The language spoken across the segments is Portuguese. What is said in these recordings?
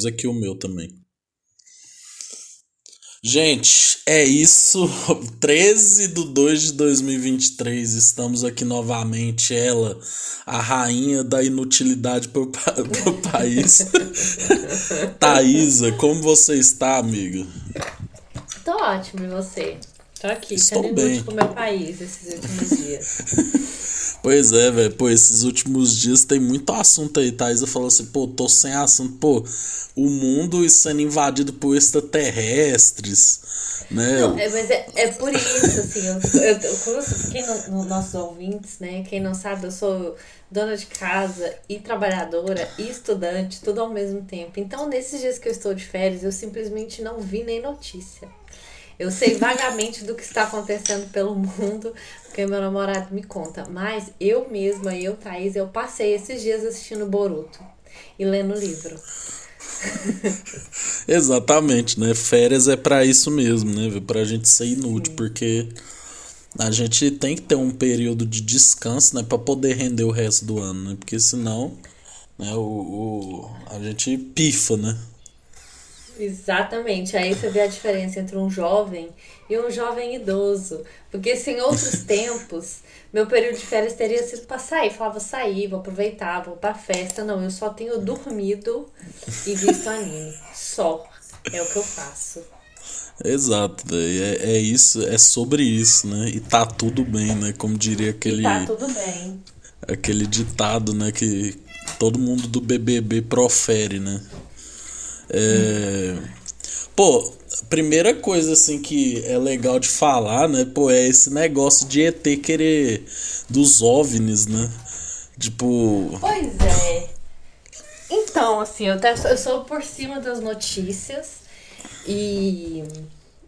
Pôs aqui o meu também. Gente, é isso. 13 de 2 de 2023, estamos aqui novamente. Ela, a rainha da inutilidade pro, pro país. Thaisa, como você está, amiga? Tô ótimo, e você? Tô aqui, Estou sendo bem. inútil pro meu país esses últimos dias. Pois é, velho. Pô, esses últimos dias tem muito assunto aí. Thaisa falou assim, pô, tô sem assunto. Pô, o mundo sendo invadido por extraterrestres, né? Não, é, mas é, é por isso, assim, eu, eu, eu, quem não, no- nossos ouvintes, né, quem não sabe, eu sou dona de casa e trabalhadora e estudante, tudo ao mesmo tempo. Então, nesses dias que eu estou de férias, eu simplesmente não vi nem notícia. Eu sei vagamente do que está acontecendo pelo mundo, porque meu namorado me conta. Mas eu mesma, eu, Thaís, eu passei esses dias assistindo Boruto e lendo livro. Exatamente, né? Férias é pra isso mesmo, né? Pra gente ser inútil, porque a gente tem que ter um período de descanso, né? Pra poder render o resto do ano, né? Porque senão, né? O, o- a gente pifa, né? Exatamente. Aí você vê a diferença entre um jovem e um jovem idoso. Porque se em outros tempos, meu período de férias teria sido pra sair. Falava, vou sair, vou aproveitar, vou pra festa. Não, eu só tenho dormido e visto anime. Só. É o que eu faço. Exato. É, é isso, é sobre isso, né? E tá tudo bem, né? Como diria aquele, Tá tudo bem. aquele ditado, né? Que todo mundo do BBB profere, né? É... Pô, primeira coisa assim que é legal de falar, né? Pô, é esse negócio de ET querer dos OVNIs, né? Tipo, Pois é. Então, assim, eu, até, eu sou por cima das notícias e.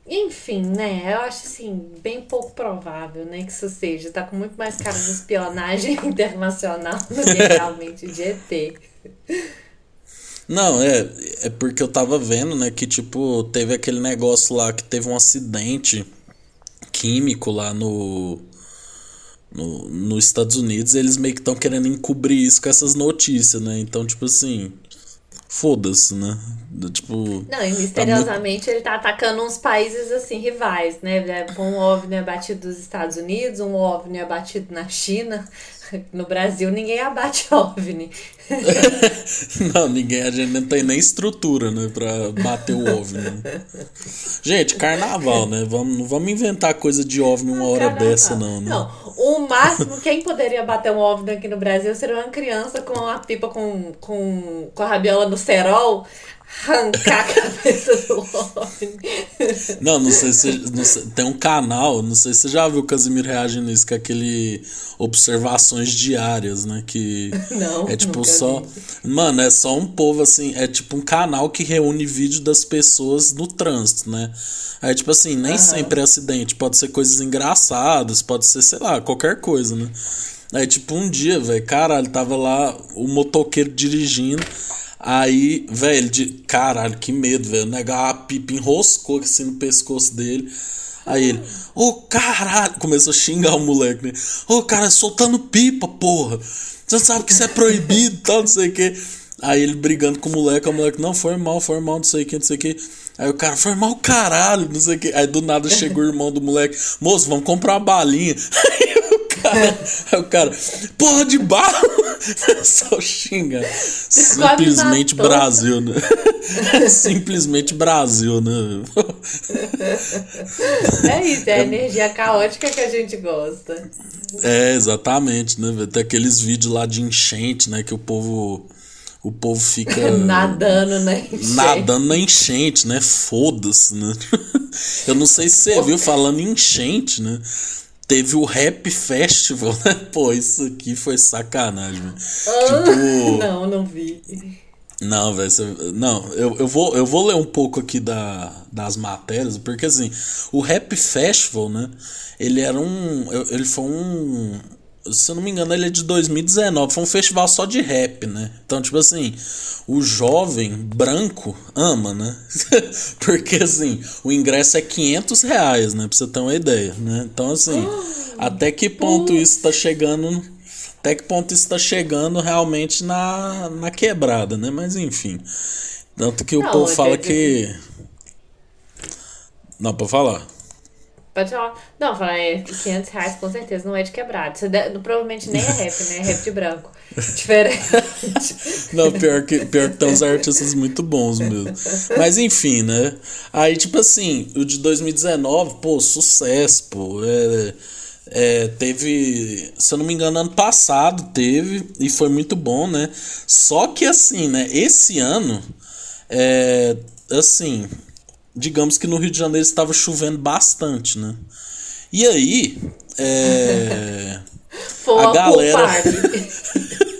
Enfim, né? Eu acho assim, bem pouco provável, né, que isso seja. Tá com muito mais cara de espionagem internacional do que realmente de ET. Não, é, é porque eu tava vendo, né, que tipo, teve aquele negócio lá que teve um acidente químico lá no, no nos Estados Unidos, e eles meio que estão querendo encobrir isso com essas notícias, né? Então, tipo assim, foda-se, né? Do- Tipo, Não, e misteriosamente ele tá atacando uns países assim, rivais, né? Um OVNI abatido dos Estados Unidos, um OVNI abatido na China. No Brasil ninguém abate OVNI. Não, ninguém, a gente não tem nem estrutura, né, pra bater o OVNI. Gente, carnaval, né? Vamos, não vamos inventar coisa de OVNI uma hora Caramba. dessa, não, né? Não, o máximo, quem poderia bater um OVNI aqui no Brasil seria uma criança com uma pipa com, com, com a rabiola no cerol, arrancar a cabeça do OVNI. Não, não sei se. não sei- tem um canal, não sei se você já viu o Casimiro reagindo nisso, que é aquele Observações Diárias, né? Que Não, é tipo só. vi. Mano, é só um povo assim. É tipo um canal que reúne vídeo das pessoas no trânsito, né? Aí, tipo assim, nem sempre é acidente, pode ser coisas engraçadas, pode ser, sei lá, qualquer coisa, né? Aí, tipo, um dia, velho, caralho, tava lá o motoqueiro dirigindo. Aí, velho, de caralho, que medo, velho. Negar a pipa enroscou assim no pescoço dele. Aí ele, ô caralho, começou a xingar o moleque, né? Ô cara, soltando pipa, porra. Você sabe que isso é proibido, tal, não sei o que. Aí ele brigando com o moleque, o moleque, não, foi mal, foi mal, não sei o que, não sei o que. Aí o cara, foi mal caralho, não sei o que. Aí do nada chegou o irmão do moleque, moço, vamos comprar uma balinha. Aí o cara, aí o cara, porra de bala! Só xinga. Simplesmente. Brasil, né? Simplesmente Brasil, né? É isso, é a energia caótica que a gente gosta. É, exatamente, né? Tem aqueles vídeos lá de enchente, né? Que o povo. O povo fica. Nadando, né? Nadando na enchente, né? Foda-se, né? Eu não sei se você viu falando em enchente, né? Teve o Rap Festival, né? Pô, isso aqui foi sacanagem, velho. Tipo. Não, não vi. Não, velho, não, eu, eu, vou, eu vou ler um pouco aqui da, das matérias, porque assim, o Rap Festival, né, ele era um, ele foi um, se eu não me engano, ele é de 2019, foi um festival só de rap, né, então, tipo assim, o jovem branco ama, né, porque assim, o ingresso é 500 reais, né, pra você ter uma ideia, né, então assim, até que ponto isso tá chegando até que ponto isso está chegando realmente na, na quebrada, né? Mas enfim. Tanto que o Não, povo fala que. Não, pra falar. Pode falar. Não, falar é 500 reais com certeza não é de quebrado. Isso de- provavelmente nem é rap, né? É rap de branco. Diferente. Não, pior que, pior que tem uns artistas muito bons mesmo. Mas enfim, né? Aí, tipo assim, o de 2019, pô, sucesso, pô. É, é, teve, se eu não me engano, ano passado teve, e foi muito bom, né? Só que assim, né? Esse ano, é, assim, digamos que no Rio de Janeiro estava chovendo bastante, né? E aí, é. A galera-.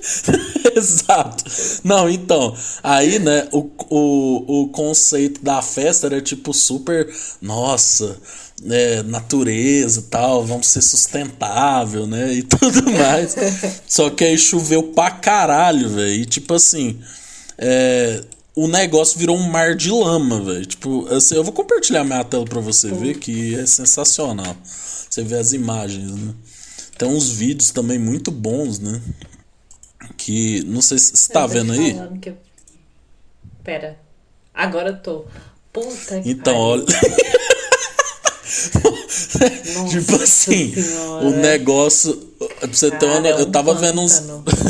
Exato. Não, então, aí, né, o, o, o conceito da festa era tipo super, nossa, né, natureza e tal, vamos ser sustentável, né, e tudo mais. Só que aí choveu pra caralho, velho, e tipo assim, é, o negócio virou um mar de lama, velho. Tipo, assim, eu vou compartilhar minha tela pra você ver, que é sensacional. Você vê as imagens, né. Tem uns vídeos também muito bons, né? Que. Não sei se você tá Eu te vendo aí. que- Pera. Agora eu tô. Puta que Então, olha. Tipo assim, Senhora. o negócio. Pra você ter uma, eu tava vendo uns.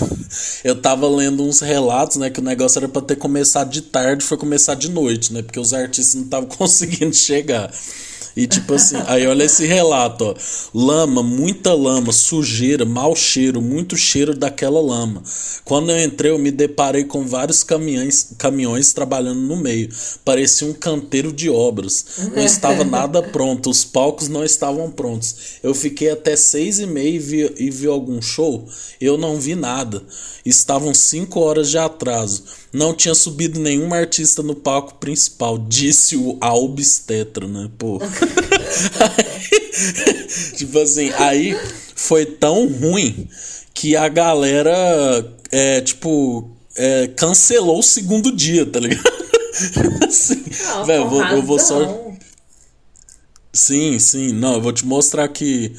eu tava lendo uns relatos, né? Que o negócio era pra ter começado de tarde, foi começar de noite, né? Porque os artistas não estavam conseguindo chegar. E tipo assim, aí olha esse relato, ó. Lama, muita lama, sujeira, mau cheiro, muito cheiro daquela lama. Quando eu entrei, eu me deparei com vários caminhões, caminhões trabalhando no meio. Parecia um canteiro de obras. Não estava nada pronto, os palcos não estavam prontos. Eu fiquei até seis e meia e vi, e vi algum show. Eu não vi nada. Estavam cinco horas de atraso. Não tinha subido nenhum artista no palco principal, disse o a obstetra, né? Pô. tipo assim, aí foi tão ruim que a galera, é, tipo, é, cancelou o segundo dia, tá ligado? assim, Não, velho, eu vou, eu vou só. Sim, sim. Não, eu vou te mostrar que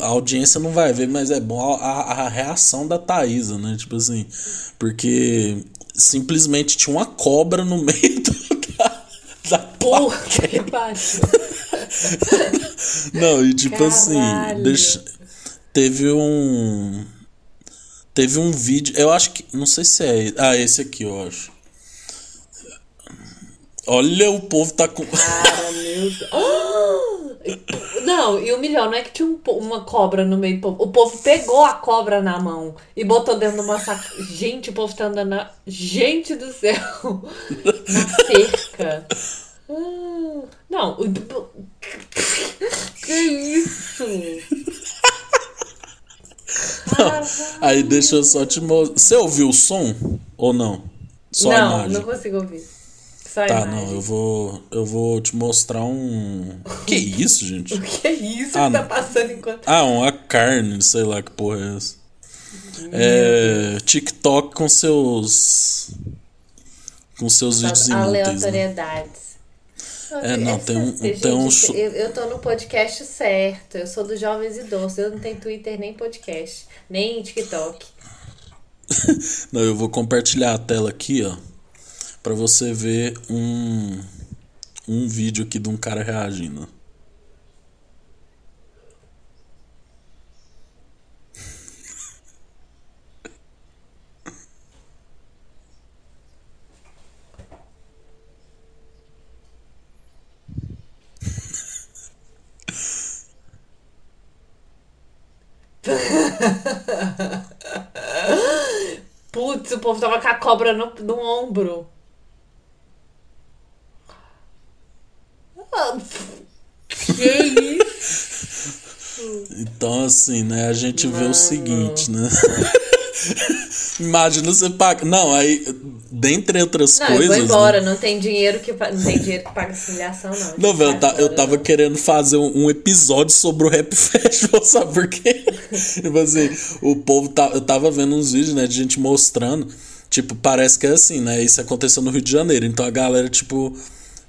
a audiência não vai ver, mas é bom a, a reação da Thaisa, né? Tipo assim, porque simplesmente tinha uma cobra no meio do, da, da Puta que. Não, e tipo assim, Caralho. deixa, teve um. Teve um vídeo. Eu acho que. Não sei se é. Ah, esse aqui, eu acho. Olha, o povo tá com. Cara, meu Deus. Não, e o melhor não é que tinha um uma cobra no meio do povo. O povo pegou a cobra na mão e botou dentro de uma saca. Gente, o povo tá andando na. Gente do céu! Na cerca. Ah, Não, o- que isso? Caralho. Aí deixa eu só te mostrar. Você ouviu o som? Ou não? Só a não, imagem? não consigo ouvir. Só a Tá, imagem. não, eu vou. Eu vou te mostrar um. Que isso, gente? O que é isso Ah, que tá não. passando enquanto. Ah, uma carne, sei lá que porra é essa. É. TikTok com seus. Com seus vídeos inúteis. Né? É, não, tem um- tem um eu, eu tô no podcast certo. Eu sou dos jovens idosos. Eu não tenho Twitter nem podcast, nem TikTok. Não, eu vou compartilhar a tela aqui, ó. Pra você ver um. Um vídeo aqui de um cara reagindo. Putz, o povo tava com a cobra no, no ombro. Ah, Que isso? Então, assim, né, a gente vê o seguinte, né? Imagina você paga. Não, aí, dentre outras Não, eu coisas. vou né? embora. Não tem dinheiro que não tem dinheiro que paga humilhação, não. Não, velho, eu, ta- eu tava não. querendo fazer um, um episódio sobre o Rap Festival, sabe por quê? tipo assim, o povo tá, eu tava vendo uns vídeos, né, de gente mostrando, tipo, parece que é assim, né, isso aconteceu no Rio de Janeiro, então a galera, tipo,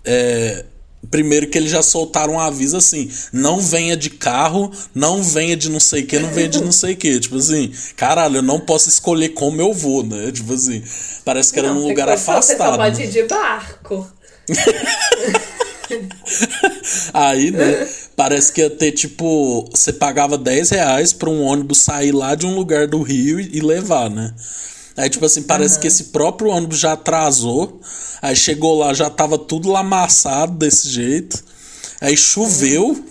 é, Primeiro que eles já soltaram um aviso assim: não venha de carro, não venha de não sei o que, não venha de não sei o que. Tipo assim, caralho, eu não posso escolher como eu vou, né? Tipo assim, parece que era não, num lugar afastado. Você pode né? ir de barco. Aí, né, parece que ia ter, tipo, você pagava 10 reais pra um ônibus sair lá de um lugar do Rio e levar, né? Aí, tipo assim, parece uhum. que esse próprio ônibus já atrasou. Aí chegou lá, já tava tudo lamaçado desse jeito. Aí choveu.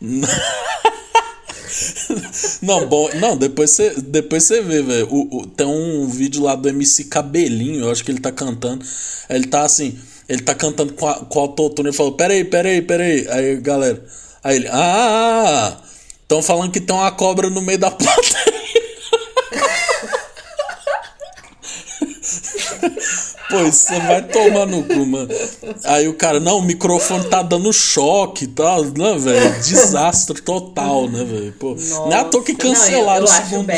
não, bom, não, depois você depois você vê, velho. Tem um vídeo lá do MC Cabelinho, eu acho que ele tá cantando. Ele tá assim, ele tá cantando com, a, com o autotune, ele falou: "Peraí, peraí, peraí". Aí, galera, aí ele: "Ah, estão falando que tem uma cobra no meio da plateia". Pois você vai tomar no cu, mano. Aí o cara, não, o microfone tá dando choque e tal, né, velho? Desastre total, né, velho? Pô, não é à toa que cancelaram não, eu, eu o segundo.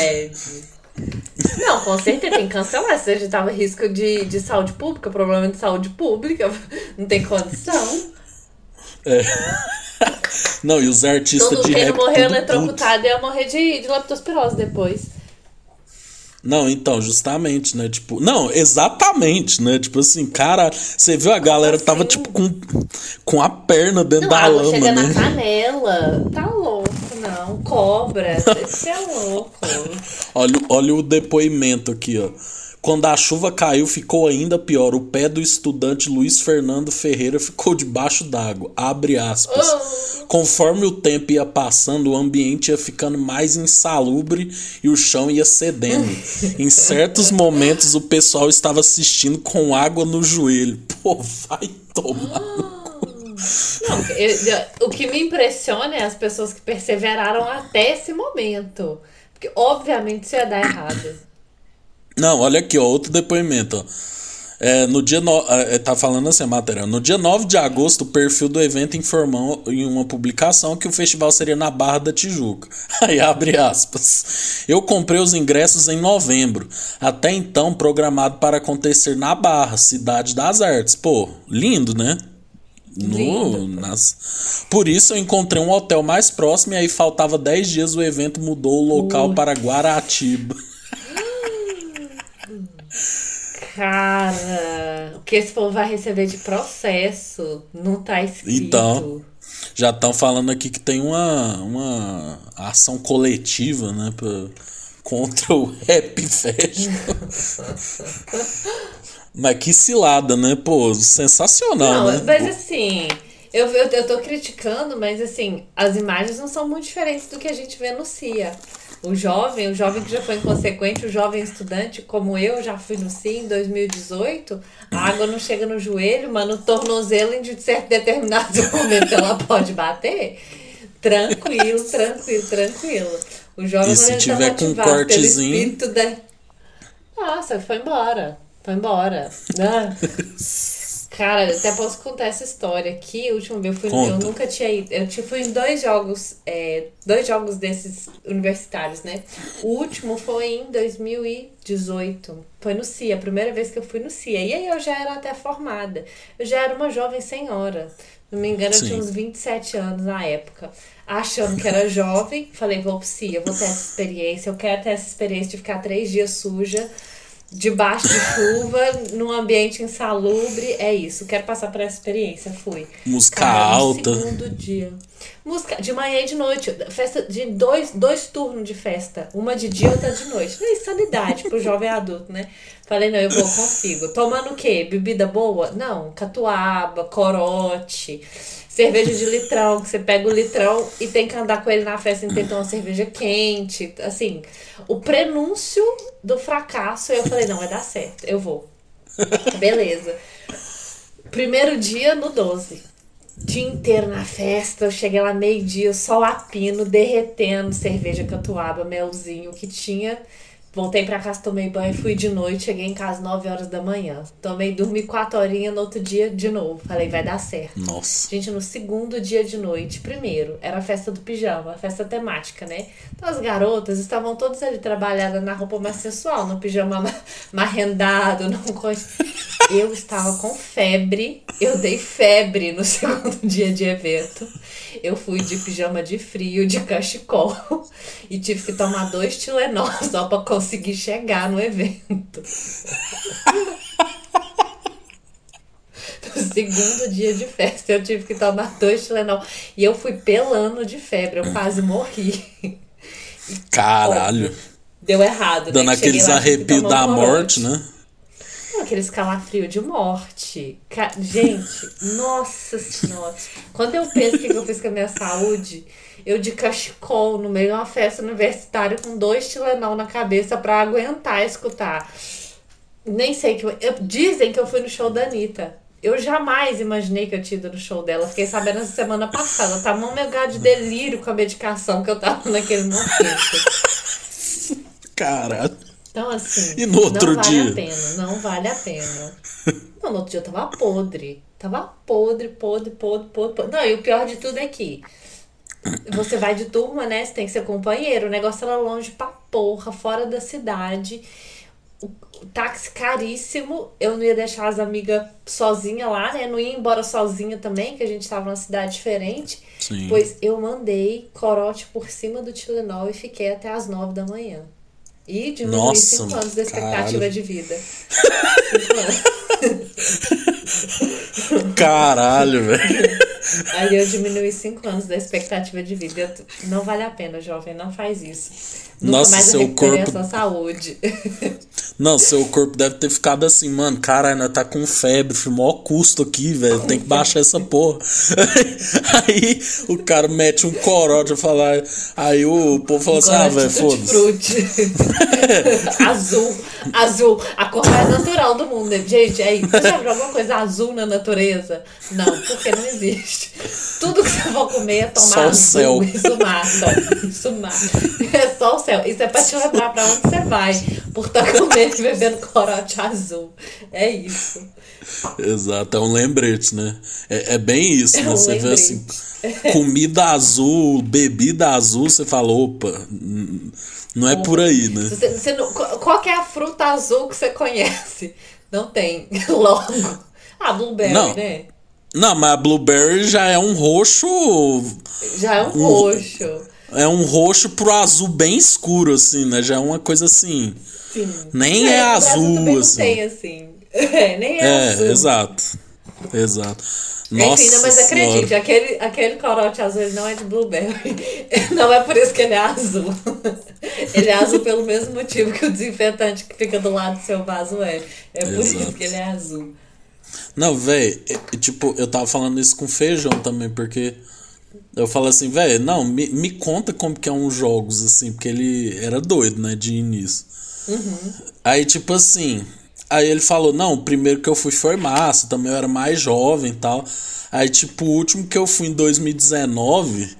Não, com certeza tem que cancelar. Se a gente tava risco de, de saúde pública, problema de saúde pública, não tem condição. É. Não, e os artistas Todo, de rap. Quem morreu eletrocutado ia morrer de, de leptospirose depois. Não, então, justamente, né? Tipo, não, exatamente, né? Tipo assim, cara, você viu a galera tava tipo com, com a perna dentro não, da lama, chega né? na canela. Tá louco, não. Cobra, você é louco. olha, olha o depoimento aqui, ó. Quando a chuva caiu, ficou ainda pior. O pé do estudante Luiz Fernando Ferreira ficou debaixo d'água. Abre aspas. Conforme o tempo ia passando, o ambiente ia ficando mais insalubre e o chão ia cedendo. em certos momentos, o pessoal estava assistindo com água no joelho. Pô, vai tomar. Não, eu, o que me impressiona é as pessoas que perseveraram até esse momento. Porque, obviamente, isso ia dar errado. Não, olha aqui, ó, outro depoimento. Ó. É, no dia no, é, tá falando assim matéria. No dia 9 de agosto, o perfil do evento informou em uma publicação que o festival seria na Barra da Tijuca. Aí abre aspas. Eu comprei os ingressos em novembro, até então programado para acontecer na Barra, cidade das artes. Pô, lindo, né? No, nas... Por isso eu encontrei um hotel mais próximo e aí faltava 10 dias o evento mudou o local para Guaratiba. Cara, o que esse povo vai receber de processo não tá escrito. Então, já estão falando aqui que tem uma, uma ação coletiva, né, pra, contra o Rap Festival. mas que cilada, né? Pô, sensacional, não, né? Mas assim, eu, eu, eu tô criticando, mas assim, as imagens não são muito diferentes do que a gente vê no CIA. O jovem, o jovem que já foi inconsequente, o jovem estudante, como eu já fui no CIE em 2018, a água não chega no joelho, mas no tornozelo em certo determinado momento ela pode bater. Tranquilo, tranquilo, tranquilo. O jovem e se tá tiver com um cortezinho. Da... Nossa, foi embora. Foi embora. Né? Cara, até posso contar essa história aqui. O último eu fui, eu nunca tinha ido. Eu fui em dois jogos, é, dois jogos desses universitários, né? O último foi em 2018. Foi no CIA, a primeira vez que eu fui no CIA. E aí eu já era até formada. Eu já era uma jovem senhora. Não me engano, eu tinha uns 27 anos na época. Achando que era jovem, falei, vou pro CIA, vou ter essa experiência. Eu quero ter essa experiência de ficar três dias suja debaixo de chuva, num ambiente insalubre, é isso. Quero passar por essa experiência, fui. Música Cara, alta. segundo dia. Música de manhã e de noite. Festa de dois, dois turnos de festa. Uma de dia e outra de noite. Não é insanidade pro jovem adulto, né? Falei, não, eu vou, consigo. Tomando o quê? Bebida boa? Não, catuaba, corote cerveja de litrão, que você pega o litrão e tem que andar com ele na festa e uma cerveja quente. Assim, o prenúncio do fracasso, eu falei, não, vai dar certo, eu vou. Beleza. Primeiro dia no 12. Dia inteiro na festa, eu cheguei lá meio-dia, sol a pino, derretendo, cerveja catuaba, melzinho que tinha. Voltei pra casa, tomei banho, fui de noite, cheguei em casa 9 horas da manhã. Tomei, dormi 4 horinhas no outro dia de novo. Falei, vai dar certo. Nossa. Gente, no segundo dia de noite, primeiro, era a festa do pijama, a festa temática, né? Então as garotas estavam todas ali trabalhadas na roupa mais sensual, no pijama marrendado, não coisa. Eu estava com febre Eu dei febre no segundo dia de evento. Eu fui de pijama de frio, de cachecol. E tive que tomar dois Tilenol só pra conseguir chegar no evento. No segundo dia de festa, eu tive que tomar dois Tilenol. E eu fui pelando de febre, eu quase morri. Caralho. Deu errado, Dando né? Que cheguei aqueles arrepios da morte, corote. né? Aqueles calafrio de morte. Ca- Gente, nossa senhora. Quando eu penso o que eu fiz com a minha saúde, eu de cachecol no meio de uma festa universitária com dois Tilenol na cabeça pra aguentar escutar. Nem sei que eu, Dizem que eu fui no show da Anitta. Eu jamais imaginei que eu tinha ido no show dela. Fiquei sabendo essa semana passada. Tá um megado de delírio com a medicação que eu tava naquele momento. Caralho. Então, assim, E no outro não vale dia? a pena, não vale a pena. Não, no outro dia eu tava podre. Tava podre, podre, podre, podre, podre. Não, e o pior de tudo é que você vai de turma, né? Você tem que ser companheiro. O negócio era longe pra porra, fora da cidade. O, táxi caríssimo. Eu não ia deixar as amigas sozinha lá, né? Não ia embora sozinha também, que a gente tava numa cidade diferente. Sim. Pois eu mandei corote por cima do Tilenol e fiquei até as nove da manhã. E diminui Nossa, 5 anos da expectativa caralho. de vida. Caralho, velho. Aí eu diminui 5 anos da expectativa de vida. Eu Não vale a pena, jovem, não faz isso. Nunca Nossa, mais eu seu corpo- a sua saúde. Não, seu corpo deve ter ficado assim, mano. Caralho, nós tá com febre, filho, maior custo aqui, velho. Tem que baixar essa porra. Aí o cara mete um corote a falar. Aí o povo fala assim: ah, velho, foda-se. Azul, azul. A cor mais natural do mundo. Gente, aí, você já viu alguma coisa azul na natureza? Não, porque não existe. Tudo que você for comer é tomar Só o azul. céu. Isso mata. Isso mata. É só o céu. Isso é pra te lembrar pra onde você vai. Por estar comendo e bebendo corote azul. É isso. Exato, é um lembrete, né? É, é bem isso, É né? um Você vê lembrete. assim, comida azul, bebida azul, você fala, opa, n- não é por aí, né? Você- você não- qual é a fruta azul que você conhece? Não tem. Logo. Ah, blueberry, Não. né? Não, mas a blueberry já é um roxo. Já é um roxo. É um roxo pro azul bem escuro, assim, né? Já é uma coisa assim. Sim. Nem é Brasil azul, assim. Não tem assim. É, nem é, É, azul. exato. Exato. Nossa. Enfim, não, mas Senhora. acredite, aquele, aquele corote azul ele não é de blueberry. Não é por isso que ele é azul. Ele é azul pelo mesmo motivo que o desinfetante que fica do lado do seu vaso é. É por Exato. isso que ele é azul. Não, velho, tipo, eu tava falando isso com feijão também, porque eu falo assim, velho, não, me, me conta como que é uns jogos, assim, porque ele era doido, né, de início. Aí, tipo assim, aí ele falou, não, o primeiro que eu fui foi massa, também eu era mais jovem e tal. Aí, tipo, o último que eu fui em 2019,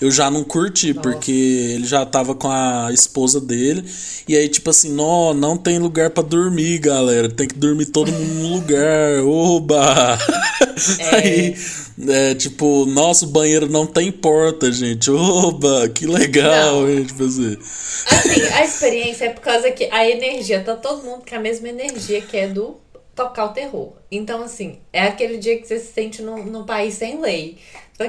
eu já não curti, porque ele já tava com a esposa dele. E aí, tipo assim, não, não tem lugar pra dormir, galera. Tem que dormir todo mundo no lugar. Oba! Aí, é, tipo, nosso banheiro não tem porta, gente. Oba, que legal, Não. hein? Tipo assim. Assim, a experiência é por causa que a energia, tá todo mundo com a mesma energia que é do tocar o terror. Então, assim, é aquele dia que você se sente num, num país sem lei.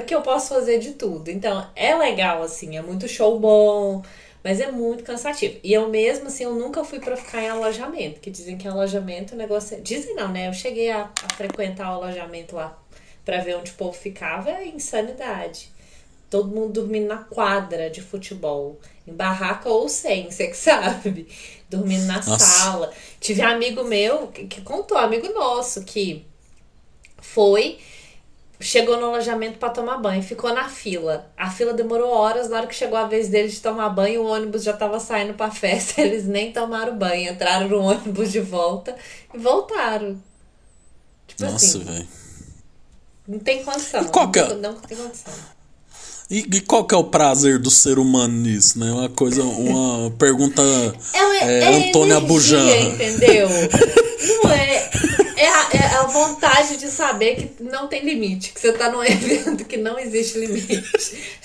Que eu posso fazer de tudo. Então, é legal, assim, é muito show bom, mas é muito cansativo. E eu mesmo, assim, eu nunca fui pra ficar em alojamento, que dizem que alojamento o negócio é... Dizem não, né? Eu cheguei a, a frequentar o alojamento lá pra ver onde o povo ficava, é insanidade. Todo mundo dormindo na quadra de futebol. Em barraca ou sem, você que sabe. Dormindo na Nossa. sala. Tive amigo meu que, que contou, amigo nosso, que foi, chegou no alojamento pra tomar banho, ficou na fila. A fila demorou horas, na hora que chegou a vez dele de tomar banho, o ônibus já tava saindo pra festa, eles nem tomaram banho, entraram no ônibus de volta e voltaram. Tipo Nossa, assim, velho. não tem condição. E qual que é- não, não tem condição. E, e qual que é o prazer do ser humano nisso, né? Uma coisa, uma pergunta É, uma- é, é Antônia Bujan. entendeu? Não é. É a, é a vontade de saber que não tem limite, que você tá num evento que não existe limite.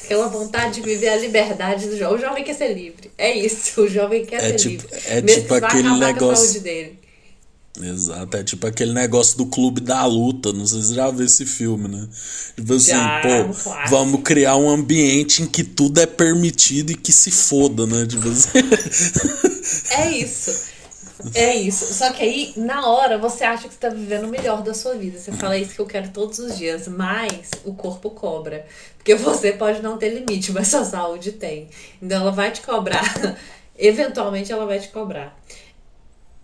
Aquela vontade de viver a liberdade do jovem. O jovem quer ser livre. É isso, o jovem quer É ser tipo- livre. é Mesmo tipo aquele negócio- saúde dele. Exato, é tipo aquele negócio do clube da luta, não sei se você já viu esse filme, né? Tipo assim, Já, pô, clássico. vamos criar um ambiente em que tudo é permitido e que se foda, né? Tipo assim. É isso. É isso. Só que aí, na hora, você acha que você tá vivendo o melhor da sua vida. Você fala "É isso que eu quero todos os dias, mas o corpo cobra. Porque você pode não ter limite, mas sua saúde tem. Então ela vai te cobrar. Eventualmente ela vai te cobrar.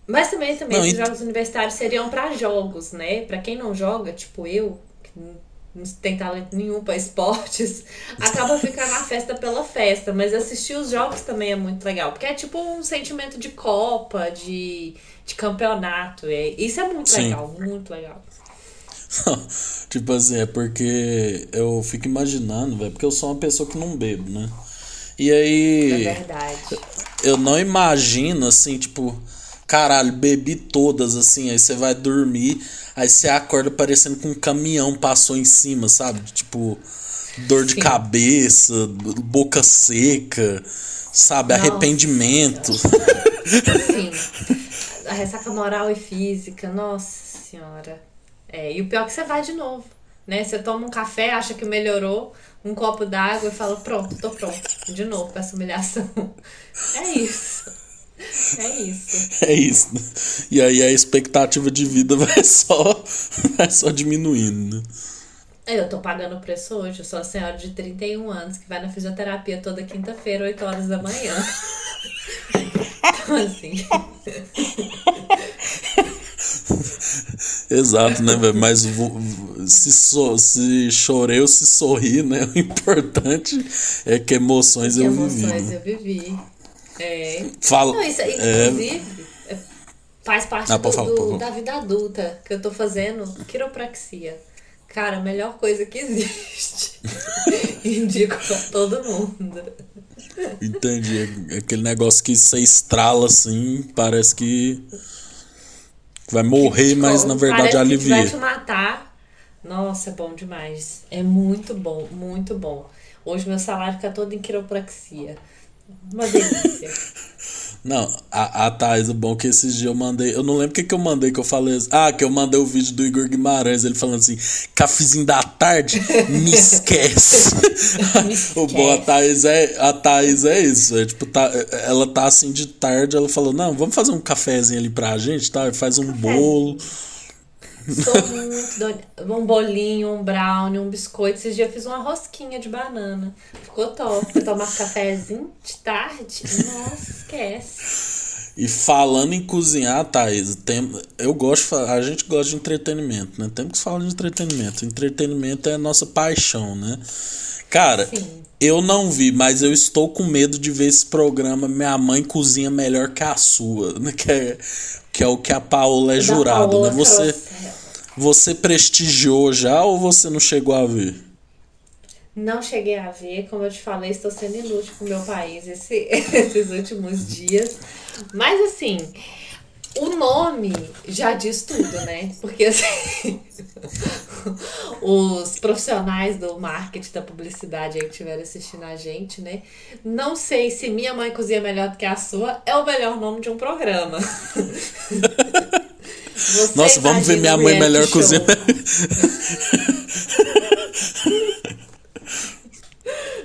Mas também, também Não, esses e- jogos universitários seriam pra jogos, né? Pra quem não joga, tipo eu, que não tem talento nenhum pra esportes, acaba ficando na festa pela festa. Mas assistir os jogos também é muito legal. Porque é tipo um sentimento de Copa, de, de campeonato. É, isso é muito Sim. legal, muito legal. tipo assim, é porque eu fico imaginando, velho, porque eu sou uma pessoa que não bebo, né? E É aí. verdade. Eu não imagino assim, tipo, caralho, bebi todas, assim, aí você vai dormir, aí você acorda parecendo que um caminhão passou em cima, sabe? Tipo, dor de Sim. cabeça, boca seca, sabe? Nossa. Arrependimento. Sim. A ressaca moral e física, nossa senhora. É, e o pior é que você vai de novo, né? Você toma um café, acha que melhorou, um copo d'água e fala, pronto, tô pronto. De novo pra essa humilhação. É isso. É isso. É isso. né? E aí a expectativa de vida vai só, vai só diminuindo, né? Eu tô pagando o preço hoje. Eu sou a senhora de 31 anos que vai na fisioterapia toda quinta-feira, 8 horas da manhã. Então, assim. Exato, né, velho? Mas se, so, se chorei ou se sorri, né? O importante é que emoções eu vivi. emoções né? eu vivi. É. Fala. Não, isso é, inclusive, é, faz parte Ah, do, falar, do- da vida adulta que eu tô fazendo quiropraxia. Cara, a melhor coisa que existe. Indico pra todo mundo. entendi. É Aquele negócio que você estrala assim, parece que vai morrer, mas na verdade que vai alivia. te matar. Nossa, é bom demais. É muito bom, muito bom. Hoje meu salário fica todo em quiropraxia. Uma delícia. Não, a, a Thais, o bom é que esses dias eu mandei. Eu não lembro o que, que eu mandei, que eu falei. Ah, que eu mandei o vídeo do Igor Guimarães, ele falando assim: cafezinho da tarde, me esquece. Me o bom, a esquece. Thais é, a Thais é isso. É, tipo, tá, ela tá assim de tarde, ela falou: Não, vamos fazer um cafezinho ali pra gente, tá? Faz um bolo. Sou muito doida. Um bolinho, um brownie, um biscoito. Esses dias eu fiz uma rosquinha de banana. Ficou top. Tomar cafezinho de tarde. Nossa, esquece. E falando em cozinhar, Thaís, tem, eu gosto, a gente gosta de entretenimento, né? Temos que falar de entretenimento. Entretenimento é a nossa paixão, né? Cara, Sim. eu não vi, mas eu estou com medo de ver esse programa Minha Mãe Cozinha Melhor que a Sua, né? Que é, que é o que a Paola é Da jurada, né? Você, Carosella. você prestigiou já ou você não chegou a ver? Não cheguei a ver, como eu te falei, estou sendo inútil pro meu país esse- esses últimos dias. Mas assim, o nome já diz tudo, né? Porque assim, os profissionais do marketing, da publicidade aí que estiveram assistindo a gente, né? Não sei se minha mãe cozinha melhor do que a sua é o melhor nome de um programa. Você Nossa, vamos ver minha mãe melhor show. cozinha.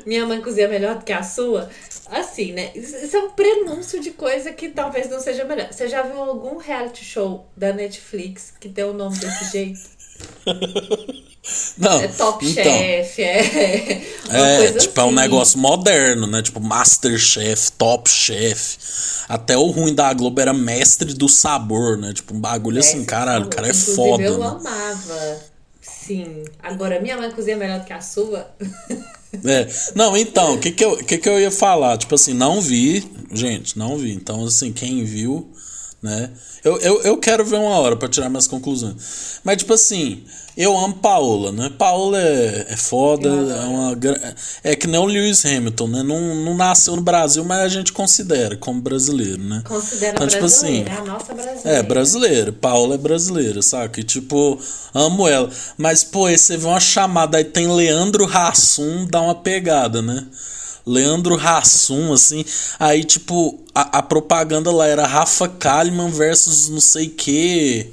Minha mãe cozinha melhor do que a sua. Assim, né? Isso é um prenúncio de coisa que talvez não seja melhor. Você já viu algum reality show da Netflix que tem o nome desse jeito? Não, É Top então, Chef, é. Uma É, coisa tipo, é um assim. negócio moderno, né? Tipo, Masterchef, Top Chef. Até o ruim da Globo era mestre do sabor, né? Tipo, um bagulho assim, Essa caralho, o cara é Inclusive, foda, Eu né? amava. Sim. Agora, minha mãe cozinha melhor do que a sua. É. Não, então, o que que, eu, que que eu ia falar? Tipo assim, não vi, gente, não vi. Então, assim, quem viu, né? Eu, eu, eu quero ver uma hora pra tirar minhas conclusões. Mas, tipo assim, eu amo Paola, né? Paola é, é foda, é uma. É que nem o Lewis Hamilton, né? Não, não nasceu no Brasil, mas a gente considera como brasileiro, né? Considera Então, tipo assim, é a nossa brasileira. É, brasileira. Paula é brasileira, saca? E, tipo, amo ela. Mas, pô, aí você vê uma chamada, aí tem Leandro Hassum, dá uma pegada, né? Leandro Hassum, assim. Aí, tipo, a, a propaganda lá era Rafa Kalimann versus não sei que.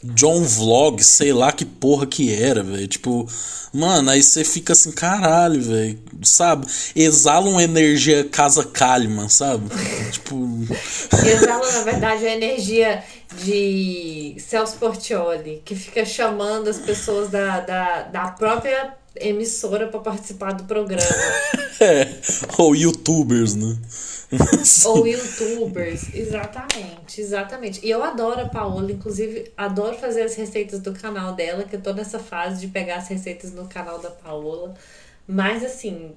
John Vlog, sei lá que porra que era, velho. Tipo, mano, aí você fica assim, caralho, velho. Sabe? Exala uma energia Casa Kalimann, sabe? tipo. Exala, na verdade, a energia de Celso Portioli, que fica chamando as pessoas da, da, da própria emissora para participar do programa. é, ou youtubers, né? ou youtubers, exatamente, exatamente. E eu adoro a Paola, inclusive adoro fazer as receitas do canal dela, que eu tô nessa fase de pegar as receitas no canal da Paola. Mas assim,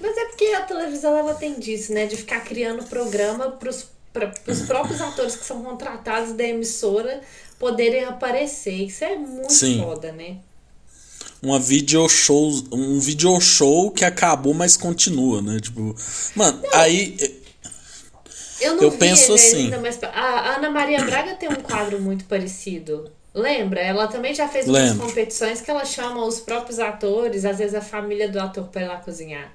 mas é porque a televisão ela tem disso, né, de ficar criando programa pros para os próprios atores que são contratados da emissora poderem aparecer. Isso é muito Sim. foda, né? Uma video show, um video show que acabou, mas continua, né? Tipo, mano, não, aí eu, não eu penso assim. Ainda, mas a Ana Maria Braga tem um quadro muito parecido. Lembra? Ela também já fez umas competições que ela chama os próprios atores, às vezes a família do ator para ir lá cozinhar.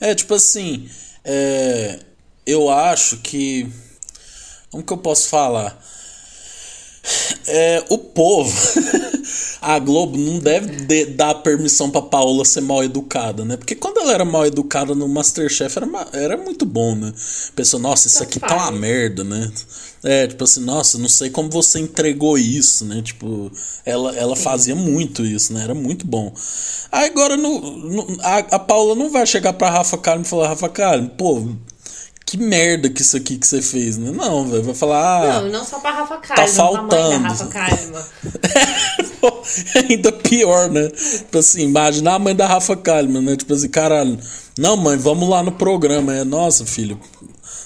É, tipo assim, é, eu acho que. Como que eu posso falar? É, o povo, a Globo não deve de, dar permissão pra Paola ser mal educada, né? Porque quando ela era mal educada no Masterchef era, era muito bom, né? Pessoa, nossa, isso aqui tá uma merda, né? É, tipo assim, nossa, não sei como você entregou isso, né? Tipo, ela, ela fazia muito isso, né? Era muito bom. Aí agora no, no a, a Paula não vai chegar pra Rafa Kalimann e falar, Rafa Kalimann, pô, que merda que isso aqui que você fez, né? Não, velho, vai falar. Ah, não, não só pra Rafa Kalimann, tá faltando. Rafa Kalimann. é, ainda pior, né? Tipo assim, imagina a mãe da Rafa Kalimann, né? Tipo assim, caralho. Não, mãe, vamos lá no programa. É, nossa, filho,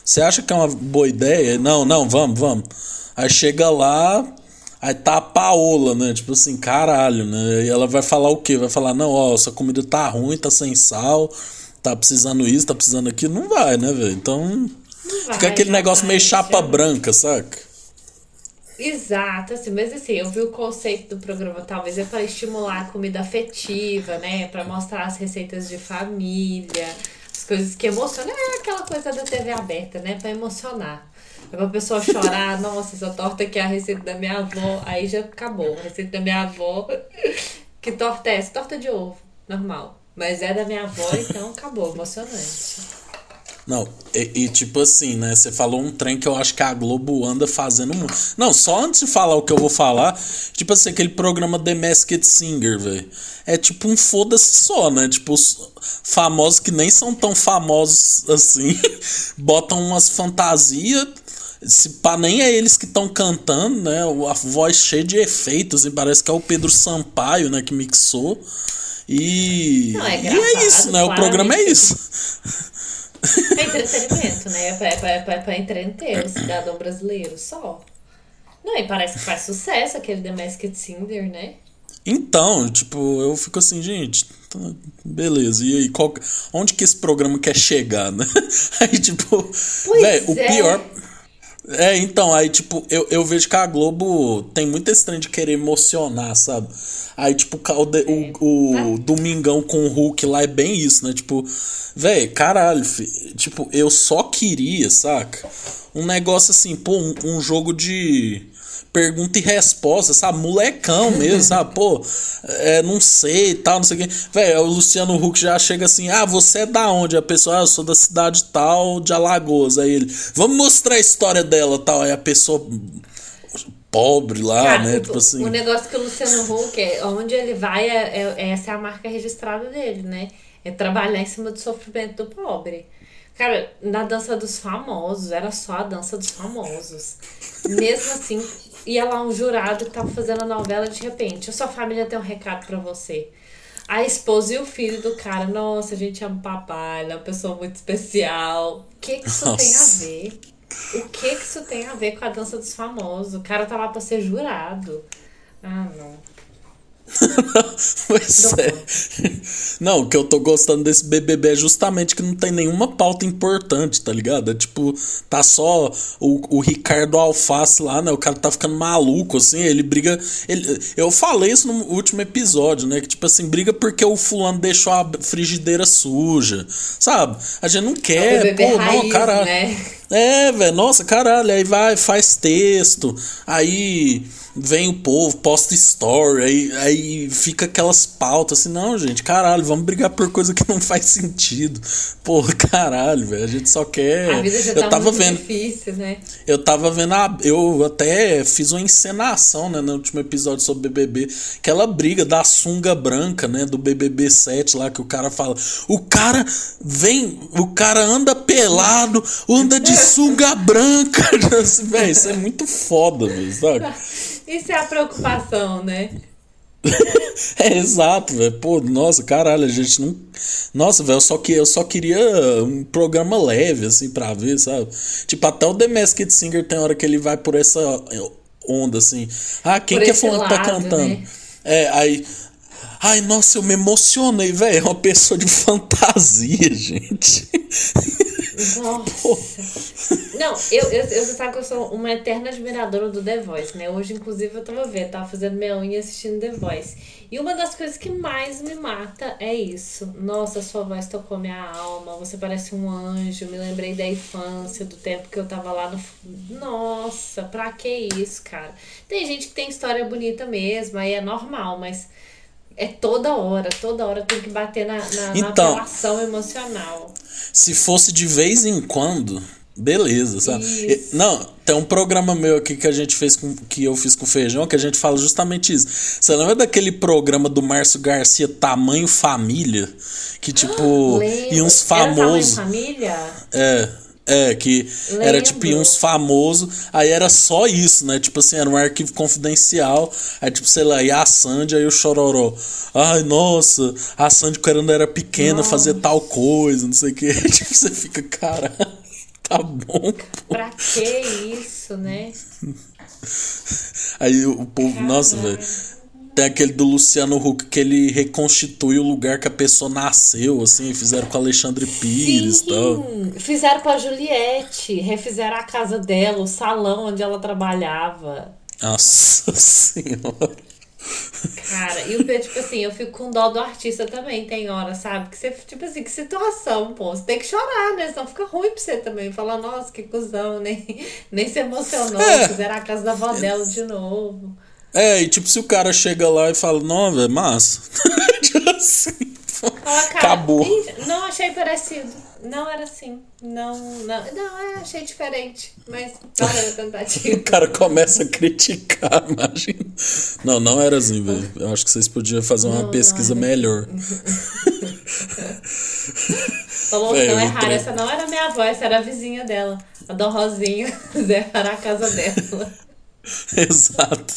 você acha que é uma boa ideia? Não, não, vamos, vamos. Aí chega lá, aí tá a Paola, né? Tipo assim, caralho, né? E ela vai falar o quê? Vai falar, não, ó, essa comida tá ruim, tá sem sal tá precisando isso, tá precisando aquilo, não vai, né, velho? Então. Vai, fica aquele negócio meio chapa branca, saca? Exato, assim, mas assim, eu vi o conceito do programa, talvez é para estimular a comida afetiva, né? Para mostrar as receitas de família, as coisas que emocionam. É aquela coisa da TV aberta, né? Para emocionar. É pra pessoa chorar, nossa, essa torta aqui é a receita da minha avó, aí já acabou. A receita da minha avó. Que torta é essa? Torta de ovo, normal. Mas é da minha avó, então acabou, emocionante. Não, e, e, tipo assim, né? Você falou um trem que eu acho que a Globo anda fazendo muito. Não, só antes de falar o que eu vou falar, tipo assim, aquele programa The Masked Singer, velho. É tipo um foda-se só, né? Tipo, os famosos que nem são tão famosos assim, botam umas fantasias. Se pá, nem é eles que estão cantando, né? A voz cheia de efeitos, e parece que é o Pedro Sampaio, né, que mixou. E, Não, é e é isso, né? O programa é isso. É entretenimento, né? É pra, é pra, é pra, é entreter o cidadão brasileiro só. Não, e parece que faz sucesso aquele The Masked Singer, né? Então, tipo, eu fico assim, gente, tá, beleza. E aí, qual, onde que esse programa quer chegar, né? Aí, tipo, velho, o é. pior. É, então, aí, tipo, eu, eu vejo que a Globo tem muito esse trem de querer emocionar, sabe? Aí, tipo, o, o, o, o Domingão com o Hulk lá é bem isso, né? Tipo, velho, caralho, filho, tipo, eu só queria, saca? Um negócio assim, pô, um, um jogo de pergunta e resposta, sabe? Molecão mesmo, sabe? Pô, é, não sei e tal, não sei o quê. Velho, o Luciano Huck já chega assim: ah, você é da onde? A pessoa, ah, eu sou da cidade tal, de Alagoas. Aí ele, vamos mostrar a história dela tal. Aí a pessoa pobre lá, Cara, né? O, tipo assim. O negócio que o Luciano Huck, é, onde ele vai, é, é, essa é a marca registrada dele, né? É trabalhar em cima do sofrimento do pobre. Cara, na dança dos famosos, era só a dança dos famosos. Mesmo assim, ia lá um jurado que tava fazendo a novela de repente. A sua família tem um recado para você. A esposa e o filho do cara, nossa, a gente ama o papai, ele é uma pessoa muito especial. O que, que isso nossa. tem a ver? O que que isso tem a ver com a dança dos famosos? O cara tá lá pra ser jurado. Ah, não. pois é. Não, o que eu tô gostando desse BBB é justamente que não tem nenhuma pauta importante, tá ligado? É tipo, tá só o, o Ricardo Alface lá, né? O cara tá ficando maluco, assim, ele briga. Ele, eu falei isso no último episódio, né? Que tipo assim, briga porque o fulano deixou a frigideira suja, sabe? A gente não quer, é pô, raiz, não, caralho. Né? É, velho, nossa, caralho, aí vai, faz texto, aí vem o povo, posta story, aí, aí fica aquelas pautas assim, não, gente, caralho, vamos brigar por coisa que não faz sentido. Porra, caralho, velho, a gente só quer. A vida já eu tá tava vendo, difícil, né? Eu tava vendo a. Eu até fiz uma encenação, né, no último episódio sobre BBB, aquela briga da sunga branca, né, do BBB 7 lá, que o cara fala. O cara vem, o cara anda pelado, anda de sunga branca. velho, isso é muito foda, velho, sabe? Isso é a preocupação, né? é exato, velho. Pô, nossa, caralho, a gente não. Nossa, velho, eu só, que, eu só queria um programa leve, assim, pra ver, sabe? Tipo, até o The Masked Singer tem hora que ele vai por essa onda, assim. Ah, quem por que é fulano que tá cantando? Né? É, aí. Ai, nossa, eu me emocionei, velho. É uma pessoa de fantasia, gente. Nossa. Não, eu, eu, eu, você sabe que eu sou uma eterna admiradora do The Voice, né? Hoje, inclusive, eu tava vendo, tava fazendo minha unha assistindo The Voice. E uma das coisas que mais me mata é isso. Nossa, sua voz tocou minha alma, você parece um anjo, me lembrei da infância, do tempo que eu tava lá no. Nossa, pra que isso, cara? Tem gente que tem história bonita mesmo, aí é normal, mas é toda hora, toda hora tem que bater na, na, então, na apelação emocional. Se fosse de vez em quando, beleza, sabe? Isso. Não, tem um programa meu aqui que a gente fez com, que eu fiz com feijão, que a gente fala justamente isso. Você lembra daquele programa do Márcio Garcia Tamanho Família? Que tipo, ah, e uns famosos. Tamanho Família? É. É, que Lembro. era tipo uns famosos, aí era só isso, né? Tipo assim, era um arquivo confidencial. Aí, tipo, sei lá, e a Sandy, aí o Chororó. Ai, nossa, a Sandy quando era pequena nossa. fazer tal coisa, não sei o que. tipo, você fica, cara, tá bom. Pô. Pra que isso, né? Aí o povo, Caramba. nossa, velho. Tem aquele do Luciano Huck que ele reconstitui o lugar que a pessoa nasceu, assim, fizeram com Alexandre Pires e tal. Fizeram com a Juliette, refizeram a casa dela, o salão onde ela trabalhava. Nossa senhora. Cara, e o tipo assim, eu fico com dó do artista também, tem hora, sabe? Que você, tipo assim, que situação, pô. Você tem que chorar, né? Senão fica ruim pra você também. Falar, nossa, que cuzão, nem, nem se emocionou, é. fizeram a casa da avó dela de novo. É, e tipo, se o cara chega lá e fala, não, velho, massa. assim, Fala, cara, acabou. Não achei parecido. Não era assim. Não, não, não, é, achei diferente. Mas valeu a tentativa. o cara começa a criticar, imagina. Não, não era assim, velho. Eu acho que vocês podiam fazer uma não, pesquisa não melhor. Falou que não é raro. Essa não era minha avó, essa era a vizinha dela. A Dom Rosinha. Era a casa dela. Exato.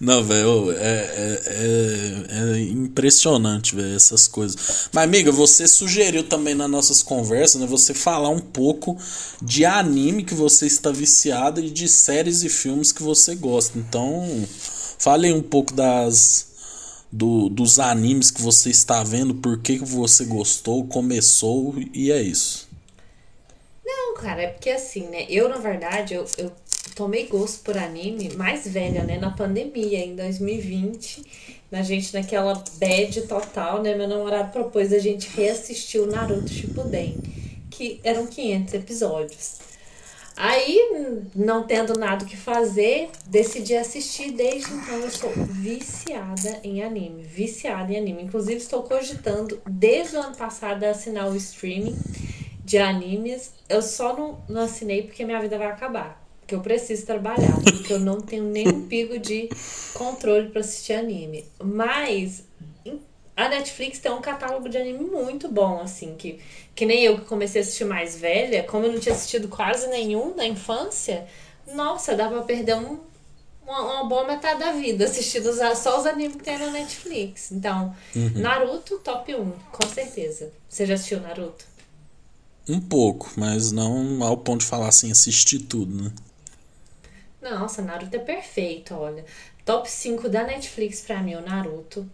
Não, velho, é, é, é, é, impressionante, velho, essas coisas. Mas, amiga, você sugeriu também nas nossas conversas, né, você falar um pouco de anime que você está viciada e de séries e filmes que você gosta. Então, fale um pouco das do, dos animes que você está vendo, por que, que você gostou, começou e é isso. Não, cara, é porque assim, né? Eu, na verdade, eu, eu tomei gosto por anime mais velha, né? Na pandemia, em 2020. Na gente naquela bad total, né? Meu namorado propôs a gente reassistir o Naruto Shippuden, que eram 500 episódios. Aí, não tendo nada que fazer, decidi assistir. Desde então, eu sou viciada em anime. Viciada em anime. Inclusive, estou cogitando, desde o ano passado, assinar o streaming de animes. Eu só não, não assinei porque minha vida vai acabar que eu preciso trabalhar, porque eu não tenho nenhum pico de controle para assistir anime. Mas a Netflix tem um catálogo de anime muito bom, assim, que, que nem eu que comecei a assistir mais velha, como eu não tinha assistido quase nenhum na infância, nossa, dá pra perder um, uma, uma boa metade da vida assistindo só os animes que tem na Netflix. Então, uhum. Naruto, top 1, com certeza. Você já assistiu Naruto? Um pouco, mas não ao ponto de falar assim, assistir tudo, né? Nossa, Naruto é perfeito, olha. Top 5 da Netflix pra mim, o Naruto.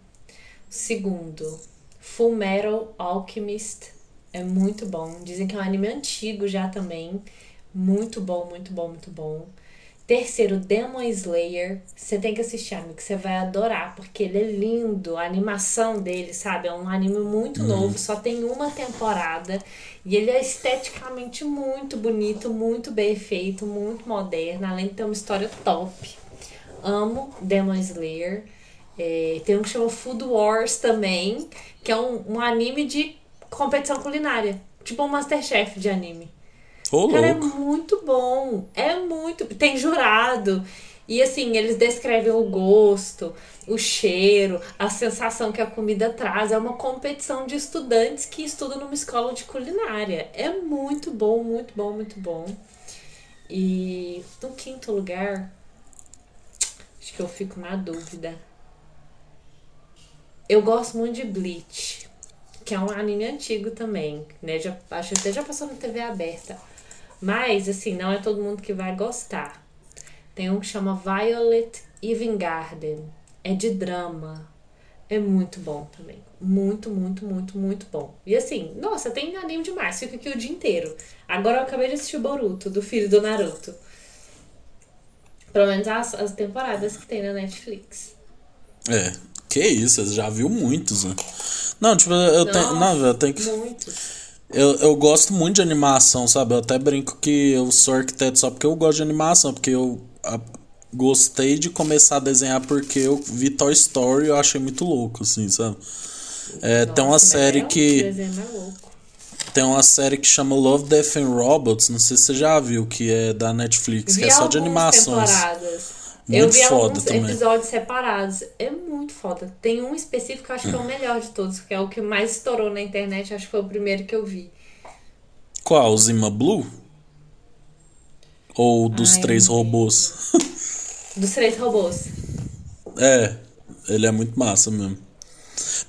Segundo, Full Metal Alchemist. É muito bom. Dizem que é um anime antigo já também. Muito bom, muito bom, muito bom. Terceiro, Demon Slayer. Você tem que assistir, amigo, que você vai adorar, porque ele é lindo. A animação dele, sabe? É um anime muito Uhum. novo, só tem uma temporada. E ele é esteticamente muito bonito, muito bem feito, muito moderno, além de ter uma história top. Amo Demon Slayer. É, tem um que chama Food Wars também, que é um, um anime de competição culinária. Tipo um Masterchef de anime. Ô, Cara, é muito bom. É muito. Tem jurado. E assim, eles descrevem o gosto, o cheiro, a sensação que a comida traz. É uma competição de estudantes que estudam numa escola de culinária. É muito bom, muito bom, muito bom. E no quinto lugar, acho que eu fico na dúvida. Eu gosto muito de Bleach, que é um anime antigo também, né? Já, acho que até já passou na TV aberta. Mas, assim, não é todo mundo que vai gostar. Tem um que chama Violet Evengarden. É de drama. É muito bom também. Muito, muito, muito, muito bom. E assim, nossa, tem anime demais. Fica aqui o dia inteiro. Agora eu acabei de assistir o Boruto, do filho do Naruto. Pelo menos as, as temporadas que tem na Netflix. É, que isso, você já viu muitos, né? Não, tipo, eu tenho. Não, eu tenho que. Muitos. Eu, eu gosto muito de animação, sabe? Eu até brinco que eu sou arquiteto só porque eu gosto de animação, porque eu a- gostei de começar a desenhar porque eu vi Toy Story e eu achei muito louco, assim, sabe? É, tem uma Nossa, série é um que. louco. Tem uma série que chama Love, Death and Robots, não sei se você já viu, que é da Netflix, que Vi é só de animações. temporadas. Muito eu vi foda alguns também. episódios separados. É muito foda. Tem um específico que eu acho que é o melhor de todos, que é o que mais estourou na internet. Acho que foi o primeiro que eu vi. Qual? O Zima Blue? Ou dos Ai, três robôs? Dos três robôs. É, ele é muito massa mesmo.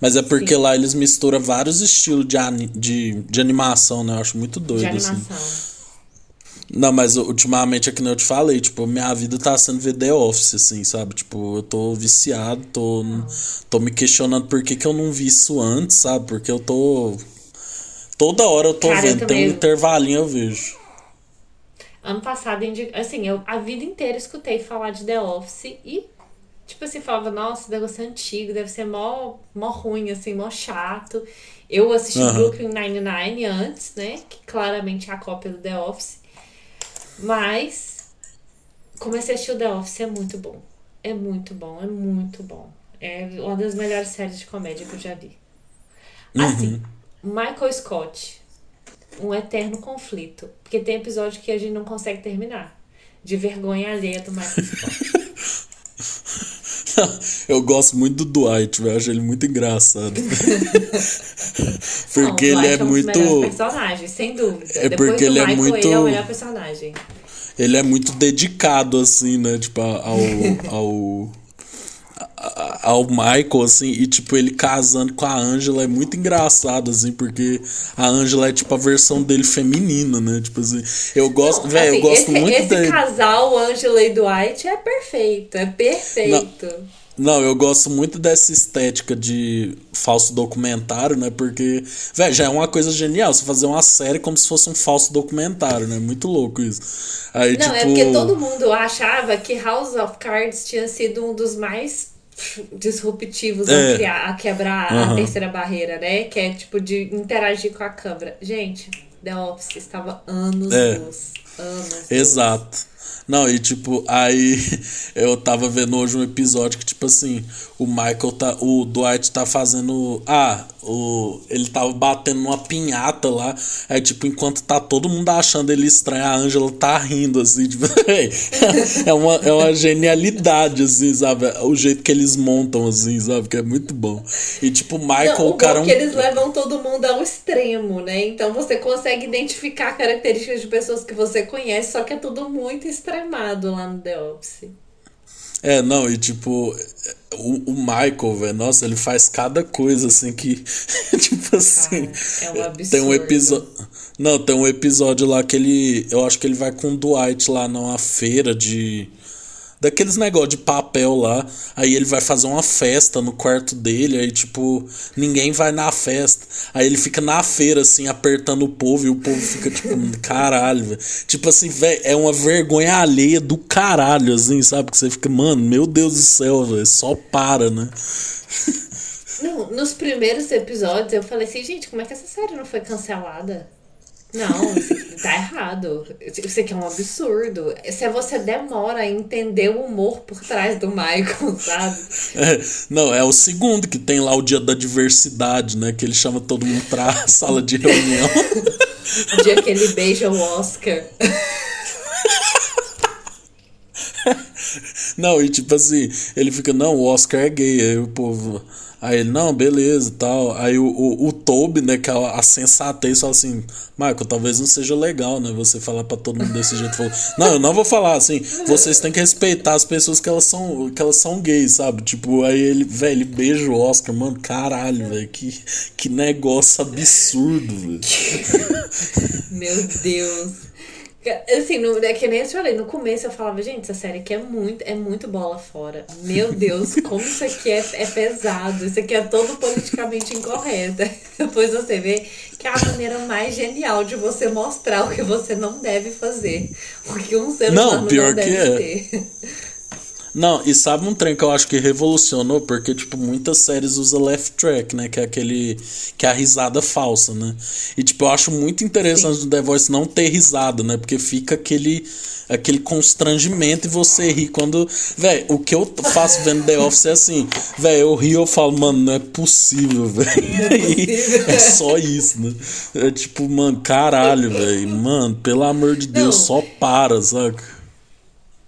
Mas é porque Sim. lá eles misturam vários estilos de, de, de animação, né? Eu acho muito doido, De assim. Não, mas ultimamente é que nem eu te falei, tipo, minha vida tá sendo ver The Office, assim, sabe? Tipo, eu tô viciado, tô, tô me questionando por que, que eu não vi isso antes, sabe? Porque eu tô. Toda hora eu tô Cara, eu vendo, tem também- um intervalinho eu vejo. Ano passado, assim, eu a vida inteira escutei falar de The Office e, tipo assim, falava, nossa, deve ser antigo, deve ser mó, mó ruim, assim, mó chato. Eu assisti Aham. Brooklyn Nine-Nine antes, né? Que claramente é a cópia do The Office. Mas comecei a assistir o The Office, é muito bom. É muito bom, é muito bom. É uma das melhores séries de comédia que eu já vi. Assim, Michael Scott, um eterno conflito. Porque tem episódio que a gente não consegue terminar. De vergonha alheia do Michael Scott. eu gosto muito do Dwight. Eu acho ele muito engraçado. porque Não, ele é Dwight um muito. personagens, sem dúvida. É Depois porque ele é Michael, muito- ele é o melhor personagem. Ele é muito dedicado, assim, né? Tipo, ao. ao ao Michael, assim, e tipo, ele casando com a Angela é muito engraçado, assim, porque a Angela é tipo a versão dele feminina, né? Tipo assim, eu gosto, Não, velho, eu assim, gosto esse, muito esse dele. casal, Angela e Dwight, é perfeito. É perfeito. Não, eu gosto muito dessa estética de falso documentário, né? Porque, velho, já é uma coisa genial você fazer uma série como se fosse um falso documentário, né? Muito louco isso. Aí, Não, tipo. é porque todo mundo achava que House of Cards tinha sido um dos mais disruptivos É. a, criar, a quebrar a Aham. terceira barreira, né? Que é tipo de interagir com a câmera. Gente, The Office estava anos É. luz. Anos luz. Não, e tipo, aí eu tava vendo hoje um episódio que, tipo assim, o Michael tá. O Dwight tá fazendo. Ah, o, ele tava batendo numa pinhata lá. Aí, tipo, enquanto tá todo mundo achando ele estranho, a Angela tá rindo, assim, tipo, é, uma, é uma genialidade, assim, sabe? O jeito que eles montam, assim, sabe? Que é muito bom. E, tipo, Michael, Não, o cara. é bom um- é que eles levam todo mundo ao extremo, né? Então você consegue identificar características de pessoas que você conhece, só que é tudo muito extremado lá no The Office. É, não, e tipo, o, o Michael, velho, nossa, ele faz cada coisa assim que. tipo assim. é um absurdo. Tem um episódio. Não, tem um episódio lá que ele. Eu acho que ele vai com o Dwight lá numa feira de. Daqueles negócio de papel lá. Aí ele vai fazer uma festa no quarto dele, aí tipo, ninguém vai na festa. Aí ele fica na feira, assim, apertando o povo, e o povo fica tipo, caralho, velho. Tipo assim, velho, é uma vergonha alheia do caralho, assim, sabe? Que você fica, mano, meu Deus do céu, velho, só para, né? Não, nos primeiros episódios eu falei assim, gente, como é que essa série não foi cancelada? Não, tá errado. Isso aqui é um absurdo. Se você demora a entender o humor por trás do Michael, sabe? É, não, é o segundo que tem lá o dia da diversidade, né? Que ele chama todo mundo pra sala de reunião. o dia que ele beija o Oscar. Não, e tipo assim, ele fica, não, o Oscar é gay, aí o povo. Aí ele, não, beleza e tal. Aí o, o, o Toby, né, que é a, a sensatez, fala assim: Michael, talvez não seja legal, né, você falar pra todo mundo desse jeito. Não, eu não vou falar assim. Vocês têm que respeitar as pessoas que elas são, que elas são gays, sabe? Tipo, aí ele, velho, ele beija o Oscar, mano, caralho, velho, que, que negócio absurdo, velho. Meu Deus. Assim, no, é que nem eu te falei, no começo eu falava, gente, essa série aqui é muito, é muito bola fora. Meu Deus, como isso aqui é, é pesado, isso aqui é todo politicamente incorreto. Depois você vê que é a maneira mais genial de você mostrar o que você não deve fazer. O que um ser humano não, pior não deve que é. ter. Não, e sabe um trem que eu acho que revolucionou? Porque, tipo, muitas séries usam left track, né? Que é aquele. Que é a risada falsa, né? E, tipo, eu acho muito interessante Sim. no The Voice não ter risada, né? Porque fica aquele. Aquele constrangimento e você ri quando. Véi, o que eu faço vendo The Office é assim. Véi, eu rio eu falo, mano, não é possível, velho. É, é só isso, né? É tipo, mano, caralho, velho. Mano, pelo amor de Deus, não. só para, saca?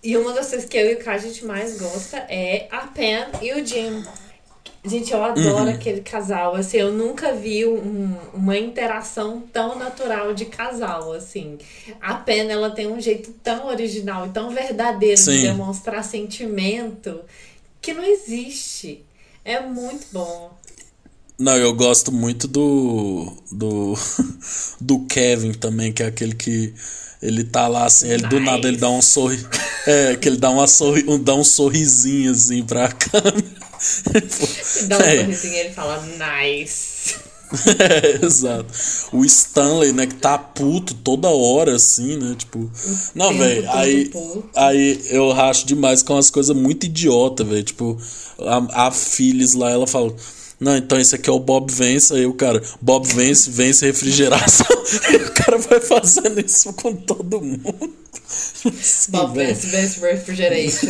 E uma das coisas que eu e o Kai a gente mais gosta é a Pen e o Jim. Gente, eu adoro uhum. aquele casal. Assim, eu nunca vi um, uma interação tão natural de casal, assim. A Pen, ela tem um jeito tão original e tão verdadeiro Sim. de demonstrar sentimento que não existe. É muito bom. Não, eu gosto muito do. do. do Kevin também, que é aquele que ele tá lá assim, ele nice. do nada ele dá um sorri. É, que ele dá, uma sorri, um, dá um sorrisinho assim pra câmera. dá um é. sorrisinho e ele fala nice. É, exato. O Stanley, né, que tá puto toda hora, assim, né? Tipo. Não, velho, aí, aí eu racho demais com umas coisas muito idiota, velho. Tipo, a, a Phyllis lá, ela fala. Não, então esse aqui é o Bob Vence. Aí o cara, Bob Vence, vence refrigeração. O cara vai fazendo isso com todo mundo. Sim, Bob Vence, vence refrigeration.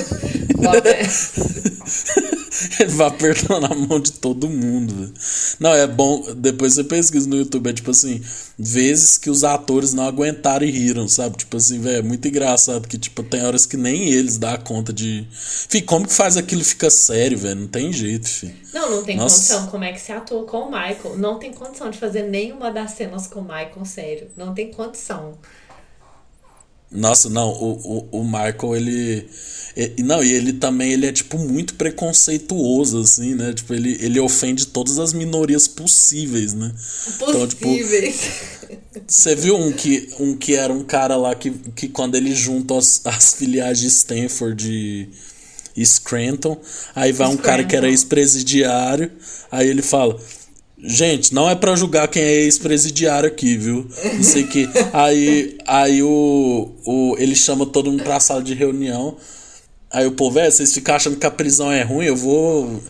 Bob. Ele vai apertando a mão de todo mundo. Não, é bom. Depois você pesquisa no YouTube. É tipo assim: vezes que os atores não aguentaram e riram, sabe? Tipo assim, velho, é muito engraçado. Que tipo, tem horas que nem eles dão conta de. Fih, como que faz aquilo fica sério, velho? Não tem jeito, filho. Não, não tem Nossa. condição. Como é que se atua com o Michael? Não tem condição de fazer nenhuma das cenas com o Michael, sério. Não tem condição. Nossa, não, o, o, o Michael, ele, ele. Não, e ele também ele é, tipo, muito preconceituoso, assim, né? Tipo, ele, ele ofende todas as minorias possíveis, né? Possíveis. Então, tipo, você viu um que, um que era um cara lá que, que quando ele junta as, as filiais de Stanford e, e Scranton, aí vai um cara que era ex-presidiário, aí ele fala. Gente, não é para julgar quem é ex-presidiário aqui, viu? Não sei que. Aí, aí o, o, ele chama todo mundo pra sala de reunião. Aí o povo, é, vocês ficam achando que a prisão é ruim, eu vou.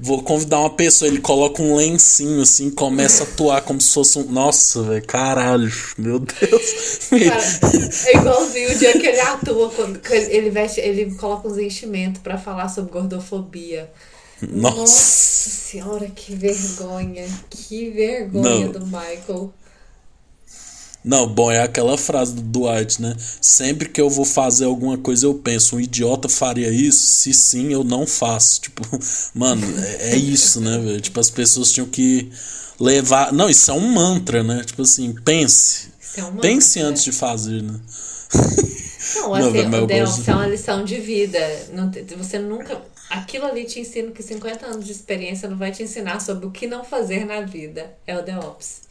Vou convidar uma pessoa, ele coloca um lencinho assim, começa a atuar como se fosse um. Nossa, velho, caralho, meu Deus. Cara, é igualzinho o dia que ele atua, quando ele veste, ele coloca uns enchimentos para falar sobre gordofobia. Nossa. Nossa senhora, que vergonha. Que vergonha Não. do Michael. Não, bom, é aquela frase do Dwight, né? Sempre que eu vou fazer alguma coisa, eu penso, um idiota faria isso? Se sim, eu não faço. Tipo, mano, é, é isso, né, velho? Tipo, as pessoas tinham que levar. Não, isso é um mantra, né? Tipo assim, pense. É um pense antes de fazer, né? Não, assim, não, o The Office é uma lição de vida. Não, você nunca aquilo ali te ensina que 50 anos de experiência não vai te ensinar sobre o que não fazer na vida. É o The Ops.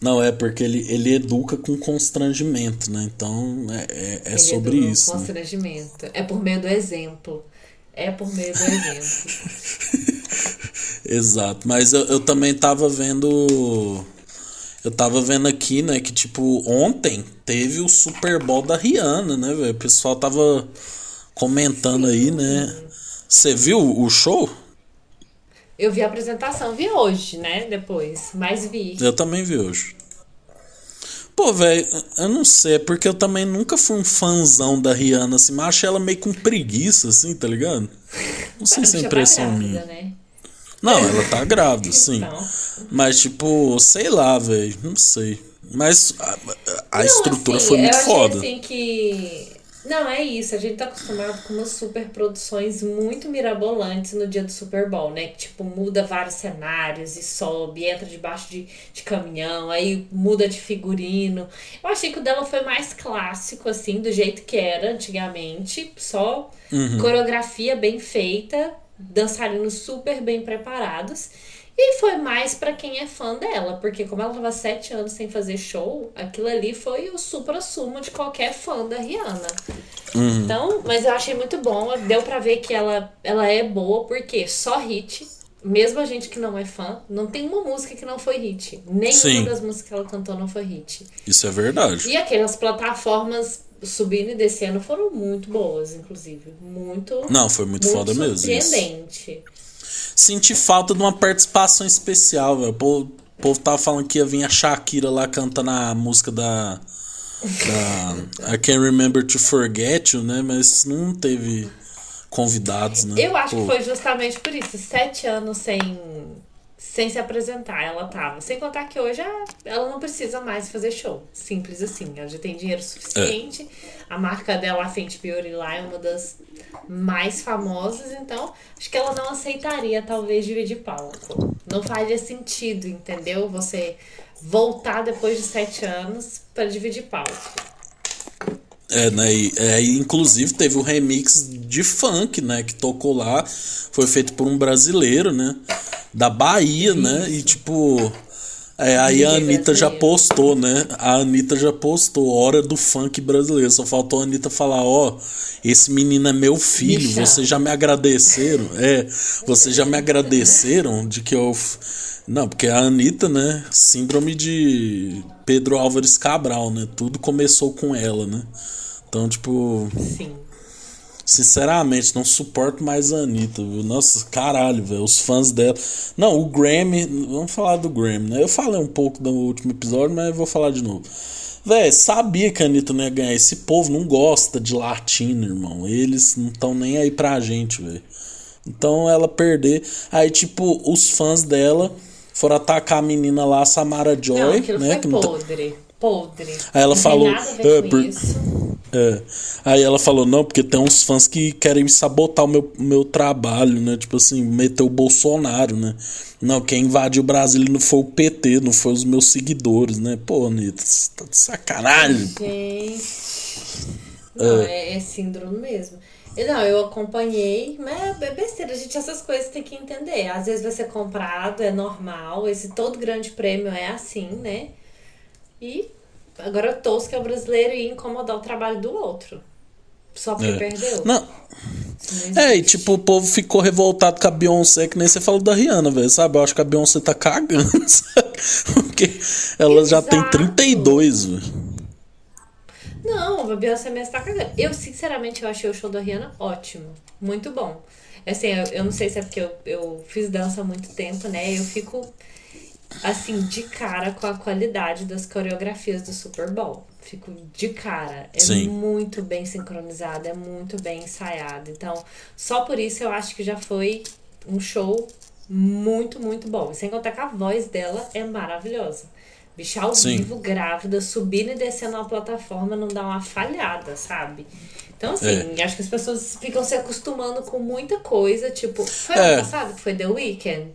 Não, é porque ele, ele educa com constrangimento, né? Então é, é, é sobre isso. Com constrangimento. Né? É por meio do exemplo. É por meio do exemplo. Exato. Mas eu, eu também tava vendo. Eu tava vendo aqui, né, que tipo, ontem teve o Super Bowl da Rihanna, né, velho? O pessoal tava comentando Sim. aí, né? Você viu o show? Eu vi a apresentação, vi hoje, né? Depois, mas vi. Eu também vi hoje. Pô, velho, eu não sei, é porque eu também nunca fui um fãzão da Rihanna, assim, mas achei ela meio com preguiça, assim, tá ligado? Não sei se é impressão tá grávida, minha. Né? Não, ela tá grávida, sim. Então. Mas, tipo, sei lá, velho, não sei. Mas a, a não, estrutura assim, foi muito eu foda. Eu assim que não, é isso. A gente tá acostumado com umas super produções muito mirabolantes no dia do Super Bowl, né? Que, tipo, muda vários cenários e sobe, entra debaixo de, de caminhão, aí muda de figurino. Eu achei que o dela foi mais clássico, assim, do jeito que era antigamente. Só uhum. coreografia bem feita, dançarinos super bem preparados. E foi mais para quem é fã dela, porque como ela tava sete anos sem fazer show, aquilo ali foi o supra-sumo de qualquer fã da Rihanna. Uhum. Então, mas eu achei muito bom, deu para ver que ela, ela é boa, porque só hit, mesmo a gente que não é fã, não tem uma música que não foi hit. Nenhuma Sim. das músicas que ela cantou não foi hit. Isso é verdade. E aquelas plataformas subindo e descendo foram muito boas, inclusive. Muito. Não, foi muito, muito foda mesmo. Surpreendente. Senti falta de uma participação especial, velho. O povo, o povo tava falando que ia vir a Shakira lá cantando a música da. da I Can't Remember to Forget You, né? Mas não teve convidados, né? Eu acho Pô. que foi justamente por isso. Sete anos sem sem se apresentar, ela tava. Sem contar que hoje ela não precisa mais fazer show. Simples assim. Ela já tem dinheiro suficiente. É. A marca dela, a Fenty Beauty lá, é uma das mais famosas. Então, acho que ela não aceitaria, talvez, dividir palco. Não faria sentido, entendeu? Você voltar depois de sete anos para dividir palco. É, né? E, é, inclusive teve um remix de funk, né? Que tocou lá. Foi feito por um brasileiro, né? da Bahia, né? E tipo. É, aí a Anitta já postou, né? A Anitta já postou, hora do funk brasileiro. Só faltou a Anitta falar, ó, oh, esse menino é meu filho, vocês já me agradeceram. É, vocês já me agradeceram de que eu. Não, porque a Anitta, né? Síndrome de Pedro Álvares Cabral, né? Tudo começou com ela, né? Então, tipo. Sim. Sinceramente, não suporto mais a Anitta, viu? Nossa, caralho, velho. Os fãs dela. Não, o Grammy. Vamos falar do Grammy, né? Eu falei um pouco no último episódio, mas vou falar de novo. Véi, sabia que a Anitta não ia ganhar. Esse povo não gosta de latino, irmão. Eles não estão nem aí pra gente, velho. Então ela perder. Aí, tipo, os fãs dela foram atacar a menina lá, a Samara Joy, não, né? Foi que podre. Tá... Podre. Aí ela não falou. É, por... É. Aí ela falou, não, porque tem uns fãs que querem sabotar o meu, meu trabalho, né? Tipo assim, meter o Bolsonaro, né? Não, quem invadiu o Brasil não foi o PT, não foi os meus seguidores, né? Pô, Anitta, você tá de sacanagem. Gente. Não, é. é, síndrome mesmo. Não, eu acompanhei, mas é besteira, gente, essas coisas tem que entender. Às vezes vai ser comprado, é normal, esse todo grande prêmio é assim, né? E Agora Tosca é o brasileiro e incomodar o trabalho do outro. Só porque é. perdeu. Não. não é, e tipo, o povo ficou revoltado com a Beyoncé, que nem você falou da Rihanna, velho, sabe? Eu acho que a Beyoncé tá cagando, sabe? Porque ela Exato. já tem 32, velho. Não, a Beyoncé mesmo tá cagando. Eu, sinceramente, eu achei o show da Rihanna ótimo. Muito bom. Assim, eu, eu não sei se é porque eu, eu fiz dança há muito tempo, né? Eu fico assim, de cara com a qualidade das coreografias do Super Bowl. Fico de cara. É Sim. muito bem sincronizado, é muito bem ensaiado. Então, só por isso eu acho que já foi um show muito, muito bom. sem contar que a voz dela é maravilhosa. Bicha ao Sim. vivo, grávida, subindo e descendo uma plataforma, não dá uma falhada, sabe? Então, assim, é. acho que as pessoas ficam se acostumando com muita coisa. Tipo, foi é. ano passado que foi The Weeknd?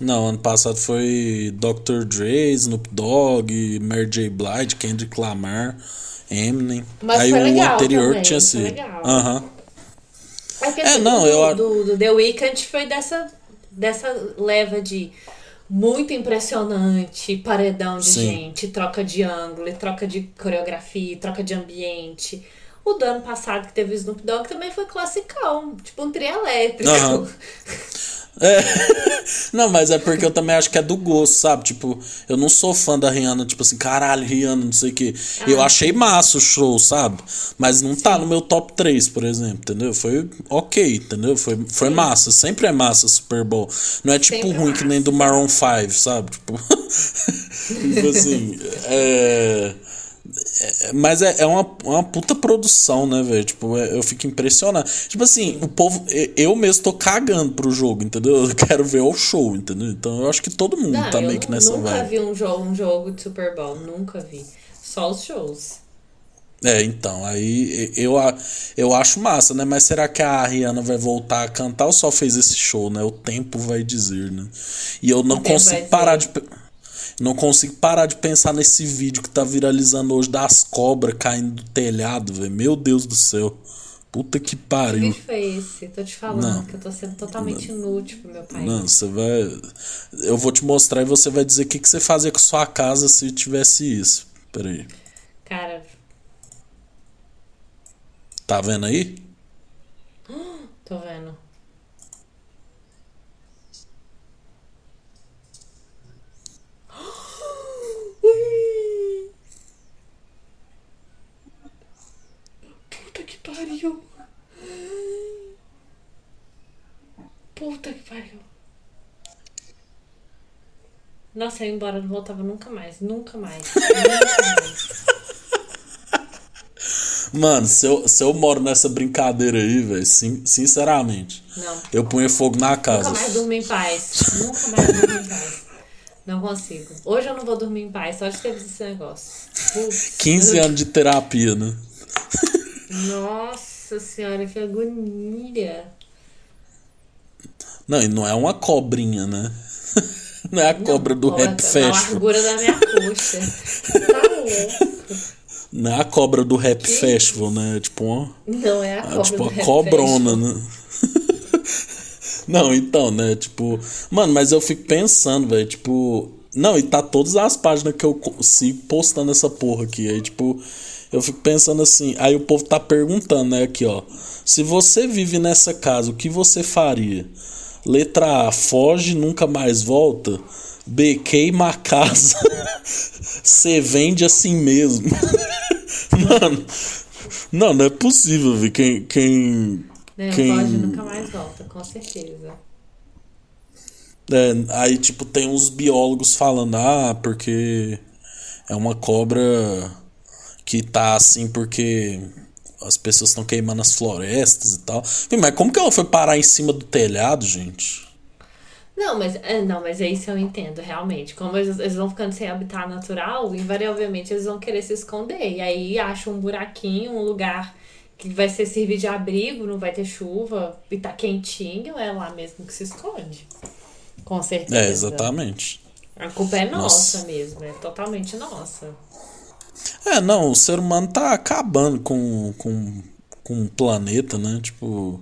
Não, ano passado foi Dr. Dre, Snoop Dogg, Mary J. Blige, Kendrick Lamar, Eminem. Mas Aí o anterior também, tinha sido. Aham. Uhum. É, é, não, do, eu... do, do The Weeknd foi dessa, dessa leva de muito impressionante, paredão de Sim. gente, troca de ângulo, troca de coreografia, troca de ambiente. O do ano passado que teve o Snoop Dogg também foi classicão, tipo um trio elétrico. Aham. É. Não, mas é porque eu também acho que é do gosto, sabe? Tipo, eu não sou fã da Rihanna, tipo assim, caralho, Rihanna, não sei o quê. Eu Ah. achei massa o show, sabe? Mas não tá no meu top 3, por exemplo, entendeu? Foi ok, entendeu? Foi, foi massa. Sempre é massa Super Bowl. Não é tipo Sempre é ruim que nem do Maroon 5, sabe? Tipo, tipo assim, é. É, Mas é, é uma, uma puta produção, né, velho? Tipo, é- eu fico impressionado. Tipo assim, o povo. Eu mesmo tô cagando pro jogo, entendeu? Eu quero ver o show, entendeu? Então eu acho que todo mundo Não, tá eu meio que nessa nunca vibe. vi um jogo, um jogo de Super Bowl, nunca vi. Só os shows. É, então, aí eu, eu acho massa, né? Mas será que a Rihanna vai voltar a cantar ou só fez esse show, né? O tempo vai dizer, né? E eu não consigo parar de. Não consigo parar de pensar nesse vídeo que tá viralizando hoje das cobras caindo do telhado, velho. Meu Deus do céu. Puta que Que pariu. vídeo foi esse? Tô te falando Não. que eu tô sendo totalmente inútil pro meu país. Não, você vai. Eu vou te mostrar e você vai dizer o que, que você fazia com sua casa se tivesse isso. Peraí. Cara, Tá vendo aí? tô vendo. Puta que pariu. Puta que pariu. Nossa, eu ia embora, não voltava nunca mais. Nunca mais. Nunca mais. Mano, se eu, se eu moro nessa brincadeira aí, velho, sin- sinceramente, Não. eu punho fogo na Nunca casa. mais durmo em paz. Nunca mais durmo em paz. Não consigo. Hoje eu não vou dormir em paz, só de ter visto esse negócio. Putz. 15 anos de terapia, né? Nossa senhora, que agonia. Não, e não é uma cobrinha, né? Não é a cobra do Cobra Rap Festival. largura da minha coxa. Tá louco. Não é a cobra do Rap Festival, né? É tipo uma. Não é a É cobra tipo do a cobrona, Festival. né? Não, então, né? Tipo. Mano, mas eu fico pensando, velho. Tipo. Não, e tá todas as páginas que eu sigo postando essa porra aqui. Aí, tipo. Eu fico pensando assim. Aí o povo tá perguntando, né? Aqui, ó. Se você vive nessa casa, o que você faria? Letra A, foge, nunca mais volta. B, queima a casa. C, vende assim mesmo. Mano. Não, não é possível, ver quem. quem Né, quem- Foge nunca mais volta, com certeza. É, aí, tipo, tem uns biólogos falando, ah, porque é uma cobra que tá assim porque as pessoas estão queimando as florestas e tal. Mas como que ela foi parar em cima do telhado, gente? Não, mas é, não, mas é isso eu entendo, realmente. Como eles, eles vão ficando sem habitat natural, invariavelmente eles vão querer se esconder. E aí acham um buraquinho, um lugar que vai ser servir de abrigo, não vai ter chuva e tá quentinho, é lá mesmo que se esconde. Com certeza. É, exatamente. A culpa é nossa, Nossa. mesmo, é totalmente nossa. É, não, o ser humano tá acabando com, com, com o planeta, né? Tipo,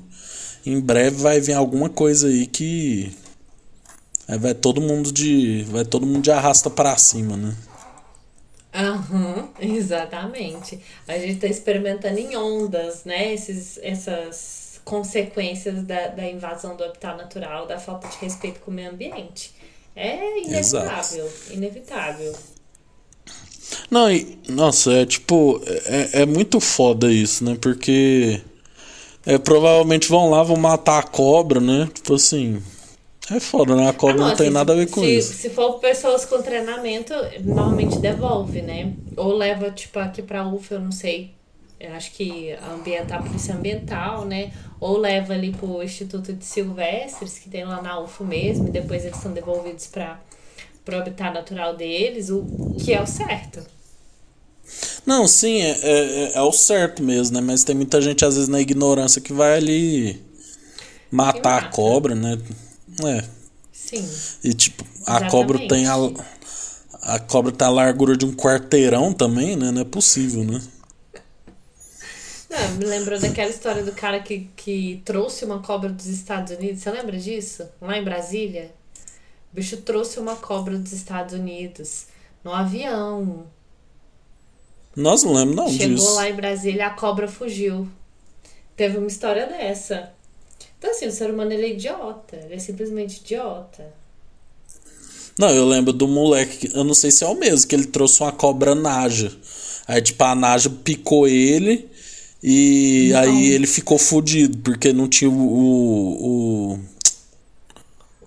em breve vai vir alguma coisa aí que. Aí vai todo mundo de. Vai todo mundo de arrasta pra cima, né? Aham, exatamente. A gente tá experimentando em ondas, né? Esses, essas consequências da, da invasão do habitat natural, da falta de respeito com o meio ambiente. É inevitável, inevitável. Não, e, nossa, é tipo, é, é muito foda isso, né? Porque é, provavelmente vão lá, vão matar a cobra, né? Tipo assim, é foda, né? A cobra não, Ah, tem se- nada a ver com se, isso. Se for pessoas com treinamento, normalmente devolve, né? Ou leva, tipo, aqui pra UFA, eu não sei. Eu acho que a ambiental, a polícia ambiental, né? Ou leva ali pro Instituto de Silvestres, que tem lá na UFA mesmo, e depois eles são devolvidos para pro habitat natural deles, o que é o certo. Não, sim, é, é, é o certo mesmo, né? Mas tem muita gente, às vezes, na ignorância que vai ali matar a mata. cobra, né? É. Sim. E tipo, a cobra tem a. A cobra tem a largura de um quarteirão também, né? Não é possível, né? Não, me lembrou daquela história do cara que, que trouxe uma cobra dos Estados Unidos. Você lembra disso? Lá em Brasília? O bicho trouxe uma cobra dos Estados Unidos no avião. Nós não lembro não Chegou disso. lá em Brasília, a cobra fugiu. Teve uma história dessa. Então, assim, o ser humano ele é idiota. Ele é simplesmente idiota. Não, eu lembro do moleque, que- eu não sei se é o mesmo, que ele trouxe uma cobra naja. Aí, tipo, a naja picou ele e Não. aí ele ficou fudido, porque não tinha o. o, o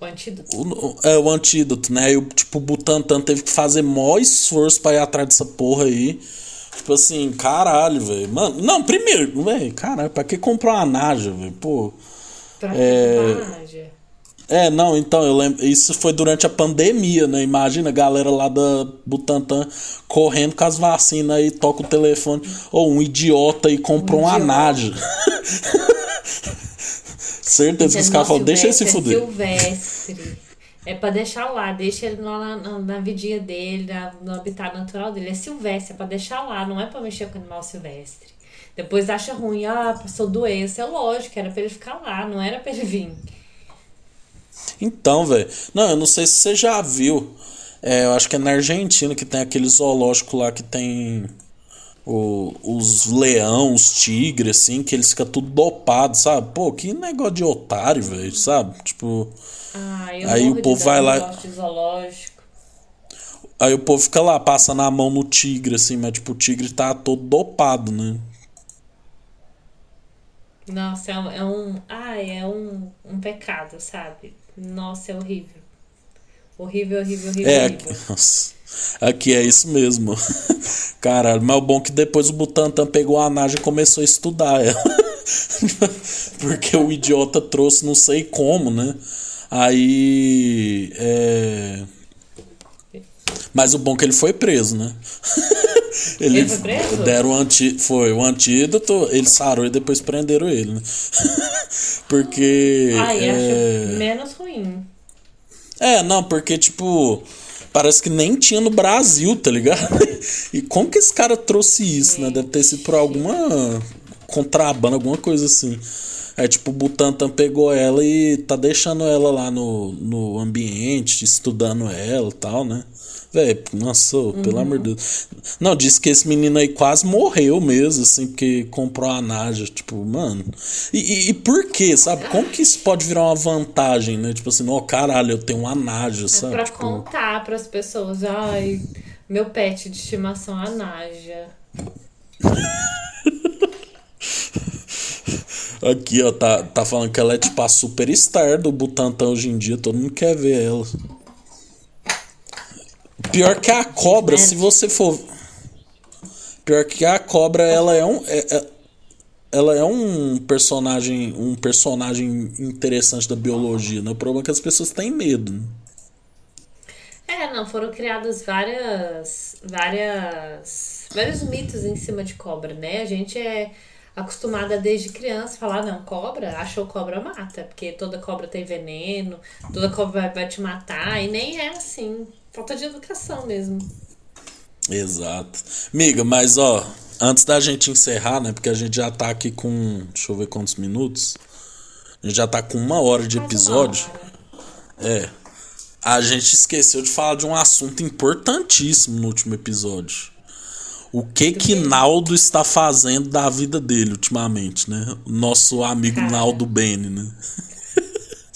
O antídoto. O, é o antídoto, né? O- tipo, o Butantan teve que fazer maior esforço pra ir atrás dessa porra aí. Tipo assim, caralho, velho. Mano, não, primeiro, velho, caralho, pra que comprar uma Naja, velho? Pô. Pra É. é... É, não, então, eu lembro. Isso foi durante a pandemia, né? Imagina a galera lá da Butantan correndo com as vacinas aí, toca o telefone. Ou um idiota e comprou Um uma idiota. Naja. Certeza que os caras falam, deixa ele se fuder. É silvestre. É pra deixar lá, deixa ele lá na, na, na vidinha dele, na- no habitat natural dele. É silvestre, é pra deixar lá, não é pra mexer com animal silvestre. Depois acha ruim, ah, passou doença. É lógico, era pra ele ficar lá, não era pra ele vir. Então, velho. Não, eu não sei se você já viu. É, eu acho que é na Argentina que tem aquele zoológico lá que tem o- os leão, os tigres, assim, que eles ficam tudo dopados, sabe? Pô, que negócio de otário, velho, sabe? Tipo. Ah, Aí o povo vai lá-. Aí o povo fica lá, passando a mão no tigre, assim, mas tipo, o tigre tá todo dopado, né? Nossa, é um, é um. Ai, é um, um pecado, sabe? Nossa, é horrível. Horrível, horrível, horrível, É, horrível. aqui, nossa. Aqui é isso mesmo. Caralho, mas o bom é que depois o Butantan pegou a Naja e começou a estudar ela. Porque o idiota trouxe não sei como, né? Aí. É... Mas o bom é que ele foi preso, né? Ele, Ele foi preso? deram o anti... foi o antídoto, ele sarou e depois prenderam ele, né? Porque. Ai, é... acho menos ruim. É, não, porque, tipo, parece que nem tinha no Brasil, tá ligado? E como que esse cara trouxe isso, né? Deve ter sido por alguma contrabando, alguma coisa assim. É tipo, o Butantan pegou ela e tá deixando ela lá no, no ambiente, estudando ela e tal, né? Véi, nossa, ô, pelo amor de Deus. Não, disse que esse menino aí quase morreu mesmo, assim, porque comprou a Naja. Tipo, mano. E, e, e por quê, sabe? Como que isso pode virar uma vantagem, né? Tipo assim, ó, caralho, eu tenho uma Naja, É sabe? pra Tipo, contar pras pessoas. Ai, meu pet de estimação, a Naja. aqui, ó, tá, tá falando que ela é tipo a superstar do Butantan hoje em dia, todo mundo quer ver ela. Pior que a cobra, se você for. Pior que a cobra, ela é um. é- é- ela é um personagem. Um personagem interessante da biologia, né? O problema é que as pessoas têm medo. É, não, foram criadas várias. várias. vários mitos em cima de cobra, né? A gente é acostumada desde criança a falar, não, cobra, achou cobra mata, porque toda cobra tem veneno, toda cobra vai te matar, e nem é assim. Falta de educação mesmo. Exato. Miga, mas ó, antes da gente encerrar, né? Porque a gente já tá aqui com. Deixa eu ver quantos minutos. A gente já tá com uma hora de episódio. É. A gente esqueceu de falar de um assunto importantíssimo no último episódio. O que que Naldo está fazendo da vida dele ultimamente, né? Nosso amigo Cara. Naldo Bene, né?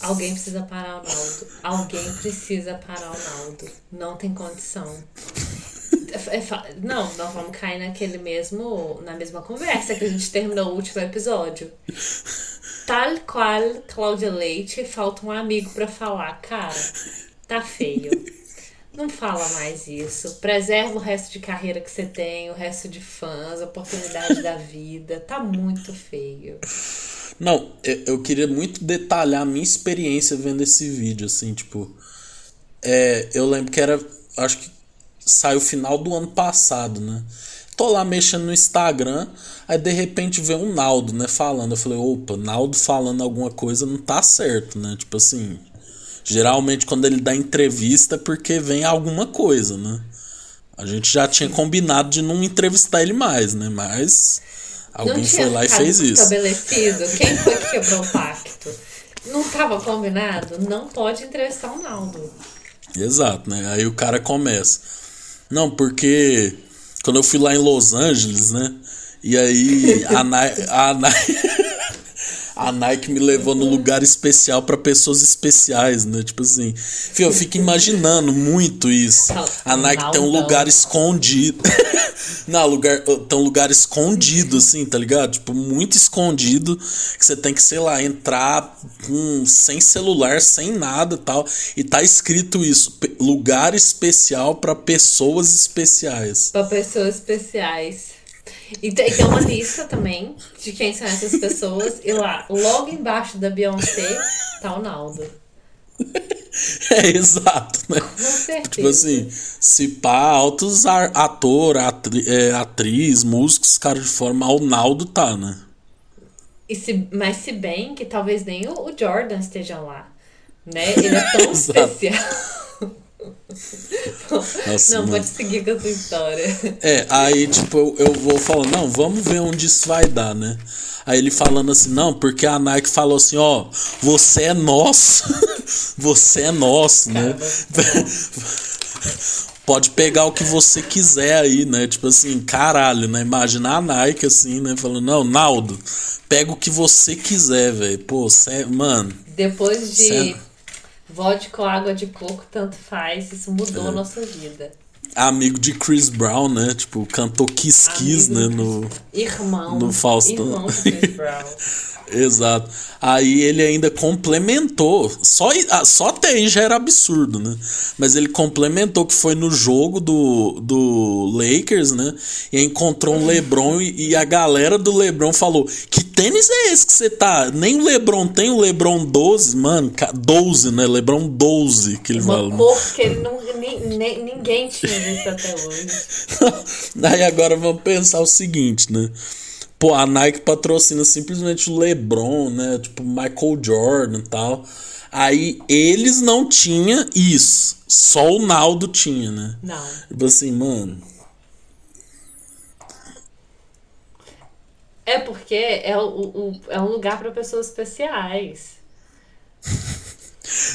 Alguém precisa parar o Naldo. Alguém precisa parar o Naldo. Não tem condição. É fa- Não, nós vamos cair naquele mesmo. na mesma conversa que a gente terminou o último episódio. Tal qual Cláudia Leite, falta um amigo pra falar. Cara, tá feio. Não fala mais isso. Preserva o resto de carreira que você tem, o resto de fãs, a oportunidade da vida. Tá muito feio. Não, eu, queria muito detalhar a minha experiência vendo esse vídeo, assim, tipo. É, eu lembro que era. Acho que saiu final do ano passado, né? Tô lá mexendo no Instagram, aí de repente vem um Naldo, né, falando. Eu falei, opa, Naldo falando alguma coisa não tá certo, né? Tipo assim. Geralmente quando ele dá entrevista é porque vem alguma coisa, né? A gente já tinha combinado de não entrevistar ele mais, né? Mas alguém foi lá e fez isso. estabelecido. Quem foi que quebrou o pacto? Não tava combinado? Não pode entrevistar o Naldo. Exato, né? Aí o cara começa. Não, porque quando eu fui lá em Los Angeles, né? E aí a, Nike, a, a Nike me levou num lugar especial para pessoas especiais, né? Tipo assim, eu fico imaginando muito isso. A Nike tem um lugar escondido. Não, lugar, tem um lugar escondido, assim, tá ligado? Tipo, muito escondido, que você tem que, sei lá, entrar com, sem celular, sem nada tal. E tá escrito isso: lugar especial para pessoas especiais. Para pessoas especiais. E tem, uma lista também de quem são essas pessoas. E lá, logo embaixo da Beyoncé, tá o Naldo. É, exato, né? Com certeza. Tipo assim, se pá, altos ator, atri, é, atriz, músicos, cara de forma, o Naldo tá, né? E se, mas se bem que talvez nem o, o Jordan esteja lá, né? Ele é tão especial. Nossa, não, mano. pode seguir com essa história. É, aí, tipo, eu, eu vou falando, não, vamos ver onde isso vai dar, né? Aí ele falando assim, não, porque a Nike falou assim, ó, você é nosso, você é nosso, né? Pode pegar o que você quiser aí, né? Tipo assim, caralho, né? Imagina a Nike assim, né? Falando, não, Naldo, pega o que você quiser, velho. Pô, cê, mano. Depois de cê... vodka ou água de coco, tanto faz, isso mudou é. a nossa vida amigo de Chris Brown, né? Tipo, cantou Kiss Kiss, né? No, irmão. No Faustão. Irmão de Chris Brown. Exato. Aí ele ainda complementou. Só, ah, só até aí já era absurdo, né? Mas ele complementou que foi no jogo do, do Lakers, né? E encontrou um LeBron e, e a galera do LeBron falou: Que tênis é esse que você tá? Nem o LeBron tem o LeBron 12, mano. 12, né? LeBron 12 que ele Uma fala. cor que ele não, ninguém tinha visto até hoje. Aí agora vamos pensar o seguinte, né? Pô, a Nike patrocina simplesmente o LeBron, né? Tipo, Michael Jordan e tal. Aí eles não tinham isso. Só o Naldo tinha, né? Não. Tipo assim, mano. É porque é, o, o é um lugar para pessoas especiais.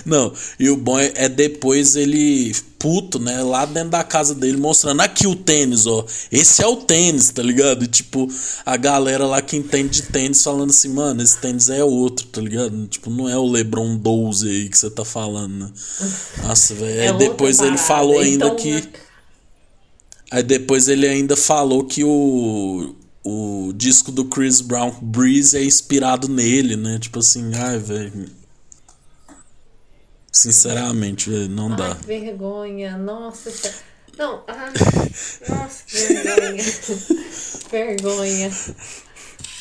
Não, e o bom é, é, depois ele, puto, né, lá dentro da casa dele, mostrando aqui o tênis, ó. Esse é o tênis, tá ligado? E tipo, a galera lá que entende de tênis falando assim, mano, esse tênis é outro, tá ligado? Tipo, não é o LeBron 12 aí que você tá falando, né? Nossa, velho. É depois ele falou ainda então, que. Aí depois ele ainda falou que o o disco do Chris Brown, Breeze, é inspirado nele, né? Tipo assim, ai, velho Sinceramente, não Ai, dá. Que vergonha, nossa. Não, ah, nossa, que vergonha. vergonha.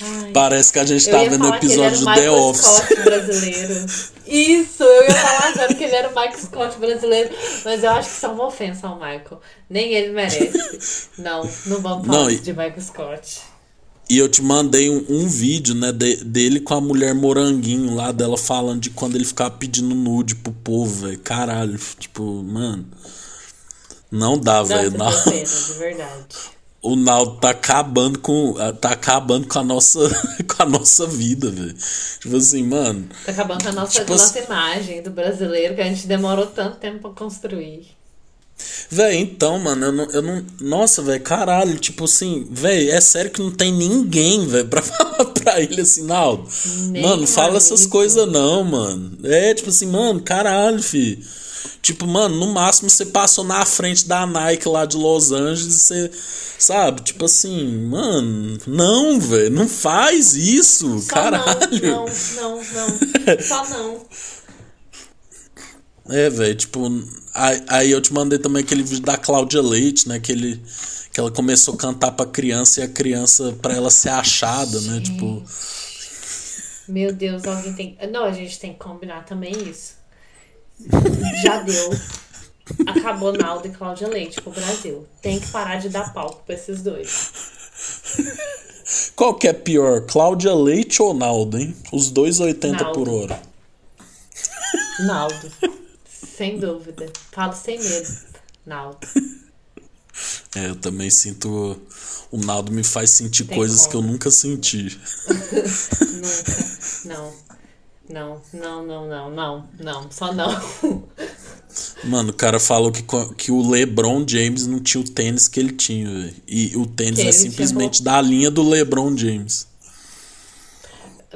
Ai. Parece que a gente tá vendo o episódio do The Office. Scott brasileiro. Isso, eu ia falar agora que ele era o Mike Scott brasileiro, mas eu acho que isso é uma ofensa ao Michael. Nem ele merece. Não, não vamos falar não, de Michael Scott. E eu te mandei um, um vídeo, né, de, dele com a mulher moranguinho lá, dela falando de quando ele ficava pedindo nude pro povo, velho. Caralho, tipo, mano. Não dá, velho. Não. de verdade. O Naldo tá acabando com. Tá acabando com a nossa. com a nossa vida, velho. Tipo assim, mano. Tá acabando com a nossa, tipo, nossa imagem do brasileiro que a gente demorou tanto tempo pra construir. Véi, então, mano, eu não. Eu não nossa, velho, caralho, tipo assim, velho, é sério que não tem ninguém, velho, pra falar pra ele assim, Naldo. Mano, fala essas coisas não, mano. É, tipo assim, mano, caralho, fi. Tipo, mano, no máximo você passou na frente da Nike lá de Los Angeles e você. Sabe? Tipo assim, mano, não, velho, não faz isso, Só caralho. Não, não, não, não. Só não. É, velho, tipo, aí, aí eu te mandei também aquele vídeo da Cláudia Leite, né? Que, ele, que ela começou a cantar pra criança e a criança, pra ela ser achada, né? Tipo. Meu Deus, alguém tem. Não, a gente tem que combinar também isso. Já deu. Acabou Naldo e Cláudia Leite pro Brasil. Tem que parar de dar palco pra esses dois. Qual que é pior, Cláudia Leite ou Naldo, hein? Os dois 80 Naldo. por hora. Naldo. Sem dúvida. Falo sem medo, Naldo. É, eu também sinto. O Naldo me faz sentir Tem coisas como. que eu nunca senti. nunca. Não. Não, não, não, não, não, não, só não. Mano, o cara falou que, que o LeBron James não tinha o tênis que ele tinha, véio. E o tênis que é simplesmente da linha do LeBron James.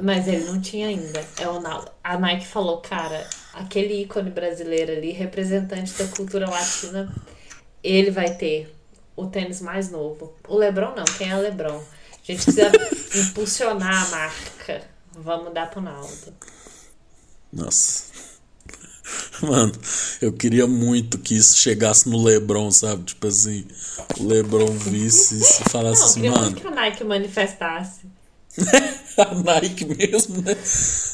Mas ele não tinha ainda. É o A Nike falou, cara, aquele ícone brasileiro ali, representante da cultura latina, ele vai ter o tênis mais novo. O LeBron não, quem é o LeBron? A gente precisa impulsionar a marca. Vamos dar pro Naldo. Nossa. Mano, eu queria muito que isso chegasse no Lebron, sabe? Tipo assim, o Lebron visse isso e falasse não, assim, mano. que a Nike manifestasse. a Nike mesmo, né?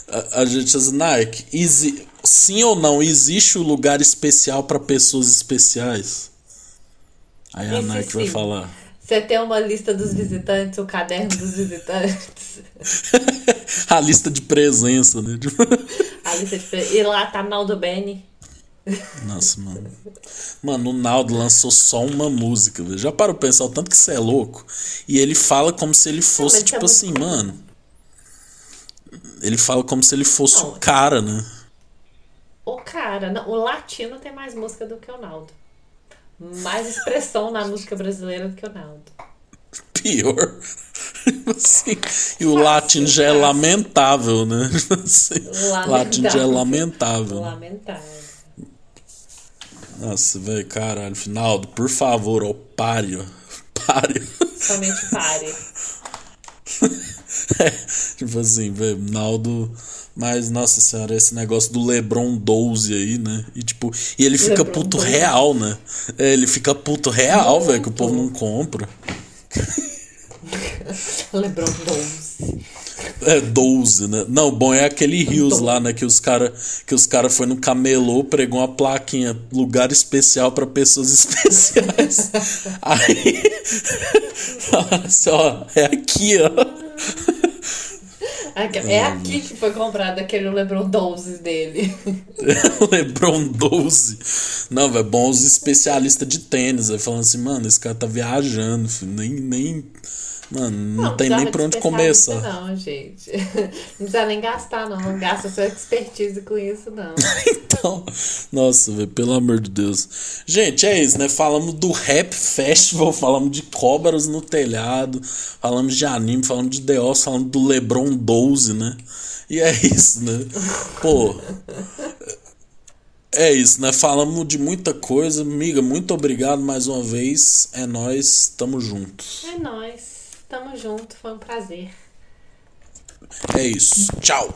A, a gente diz, Nike, exi sim ou não, existe um lugar especial para pessoas especiais? Aí a Nike vai falar. Você tem uma lista dos visitantes, o caderno dos visitantes. a lista de presença, né? a lista de presença. E lá tá Naldo Beni. Nossa, mano. Mano, o Naldo lançou só uma música, velho. Já parou pra pensar o tanto que você é louco? E ele fala como se ele fosse, não, tipo é assim, mano. Ele fala como se ele fosse não, o cara, né? O cara. Não, o latino tem mais música do que o Naldo mais expressão na música brasileira do que o Naldo. Pior. Assim, e o latim já é lamentável, né? Assim, o latim já é lamentável. Lamentável. Nossa, velho, caralho. Finaldo, por favor, ó, pare. Pare. Somente pare. é, tipo assim, velho, Naldo mas, nossa senhora, esse negócio do Lebron 12 aí, né? E tipo, e ele fica Lebron puto 12. real, né? É, ele fica puto real, velho, que o povo não compra. Lebron 12. É 12, né? Não, bom é aquele Rios lá, né? Que os cara que os cara foi no camelô, pregou uma plaquinha, lugar especial para pessoas especiais. Aí, assim, ó, é aqui, ó. É aqui que foi comprado aquele Lebron 12 dele. Lebron 12? Não, é bom os especialistas de tênis. Aí falando assim, mano, esse cara tá viajando, filho. Nem, nem, Mano, não, não tem nem pra onde começar. Não, gente. Não precisa nem gastar, não. Não gasta sua expertise com isso, não. então, nossa, velho, pelo amor de Deus. Gente, é isso, né? Falamos do Rap Festival, falamos de cobras no telhado, falamos de anime, falamos de The Office, falamos do LeBron 12, né? E é isso, né? Pô. É isso, né? Falamos de muita coisa. Amiga, muito obrigado mais uma vez. É nós, tamo juntos. É nós. Tamo junto, foi um prazer. É isso. Tchau.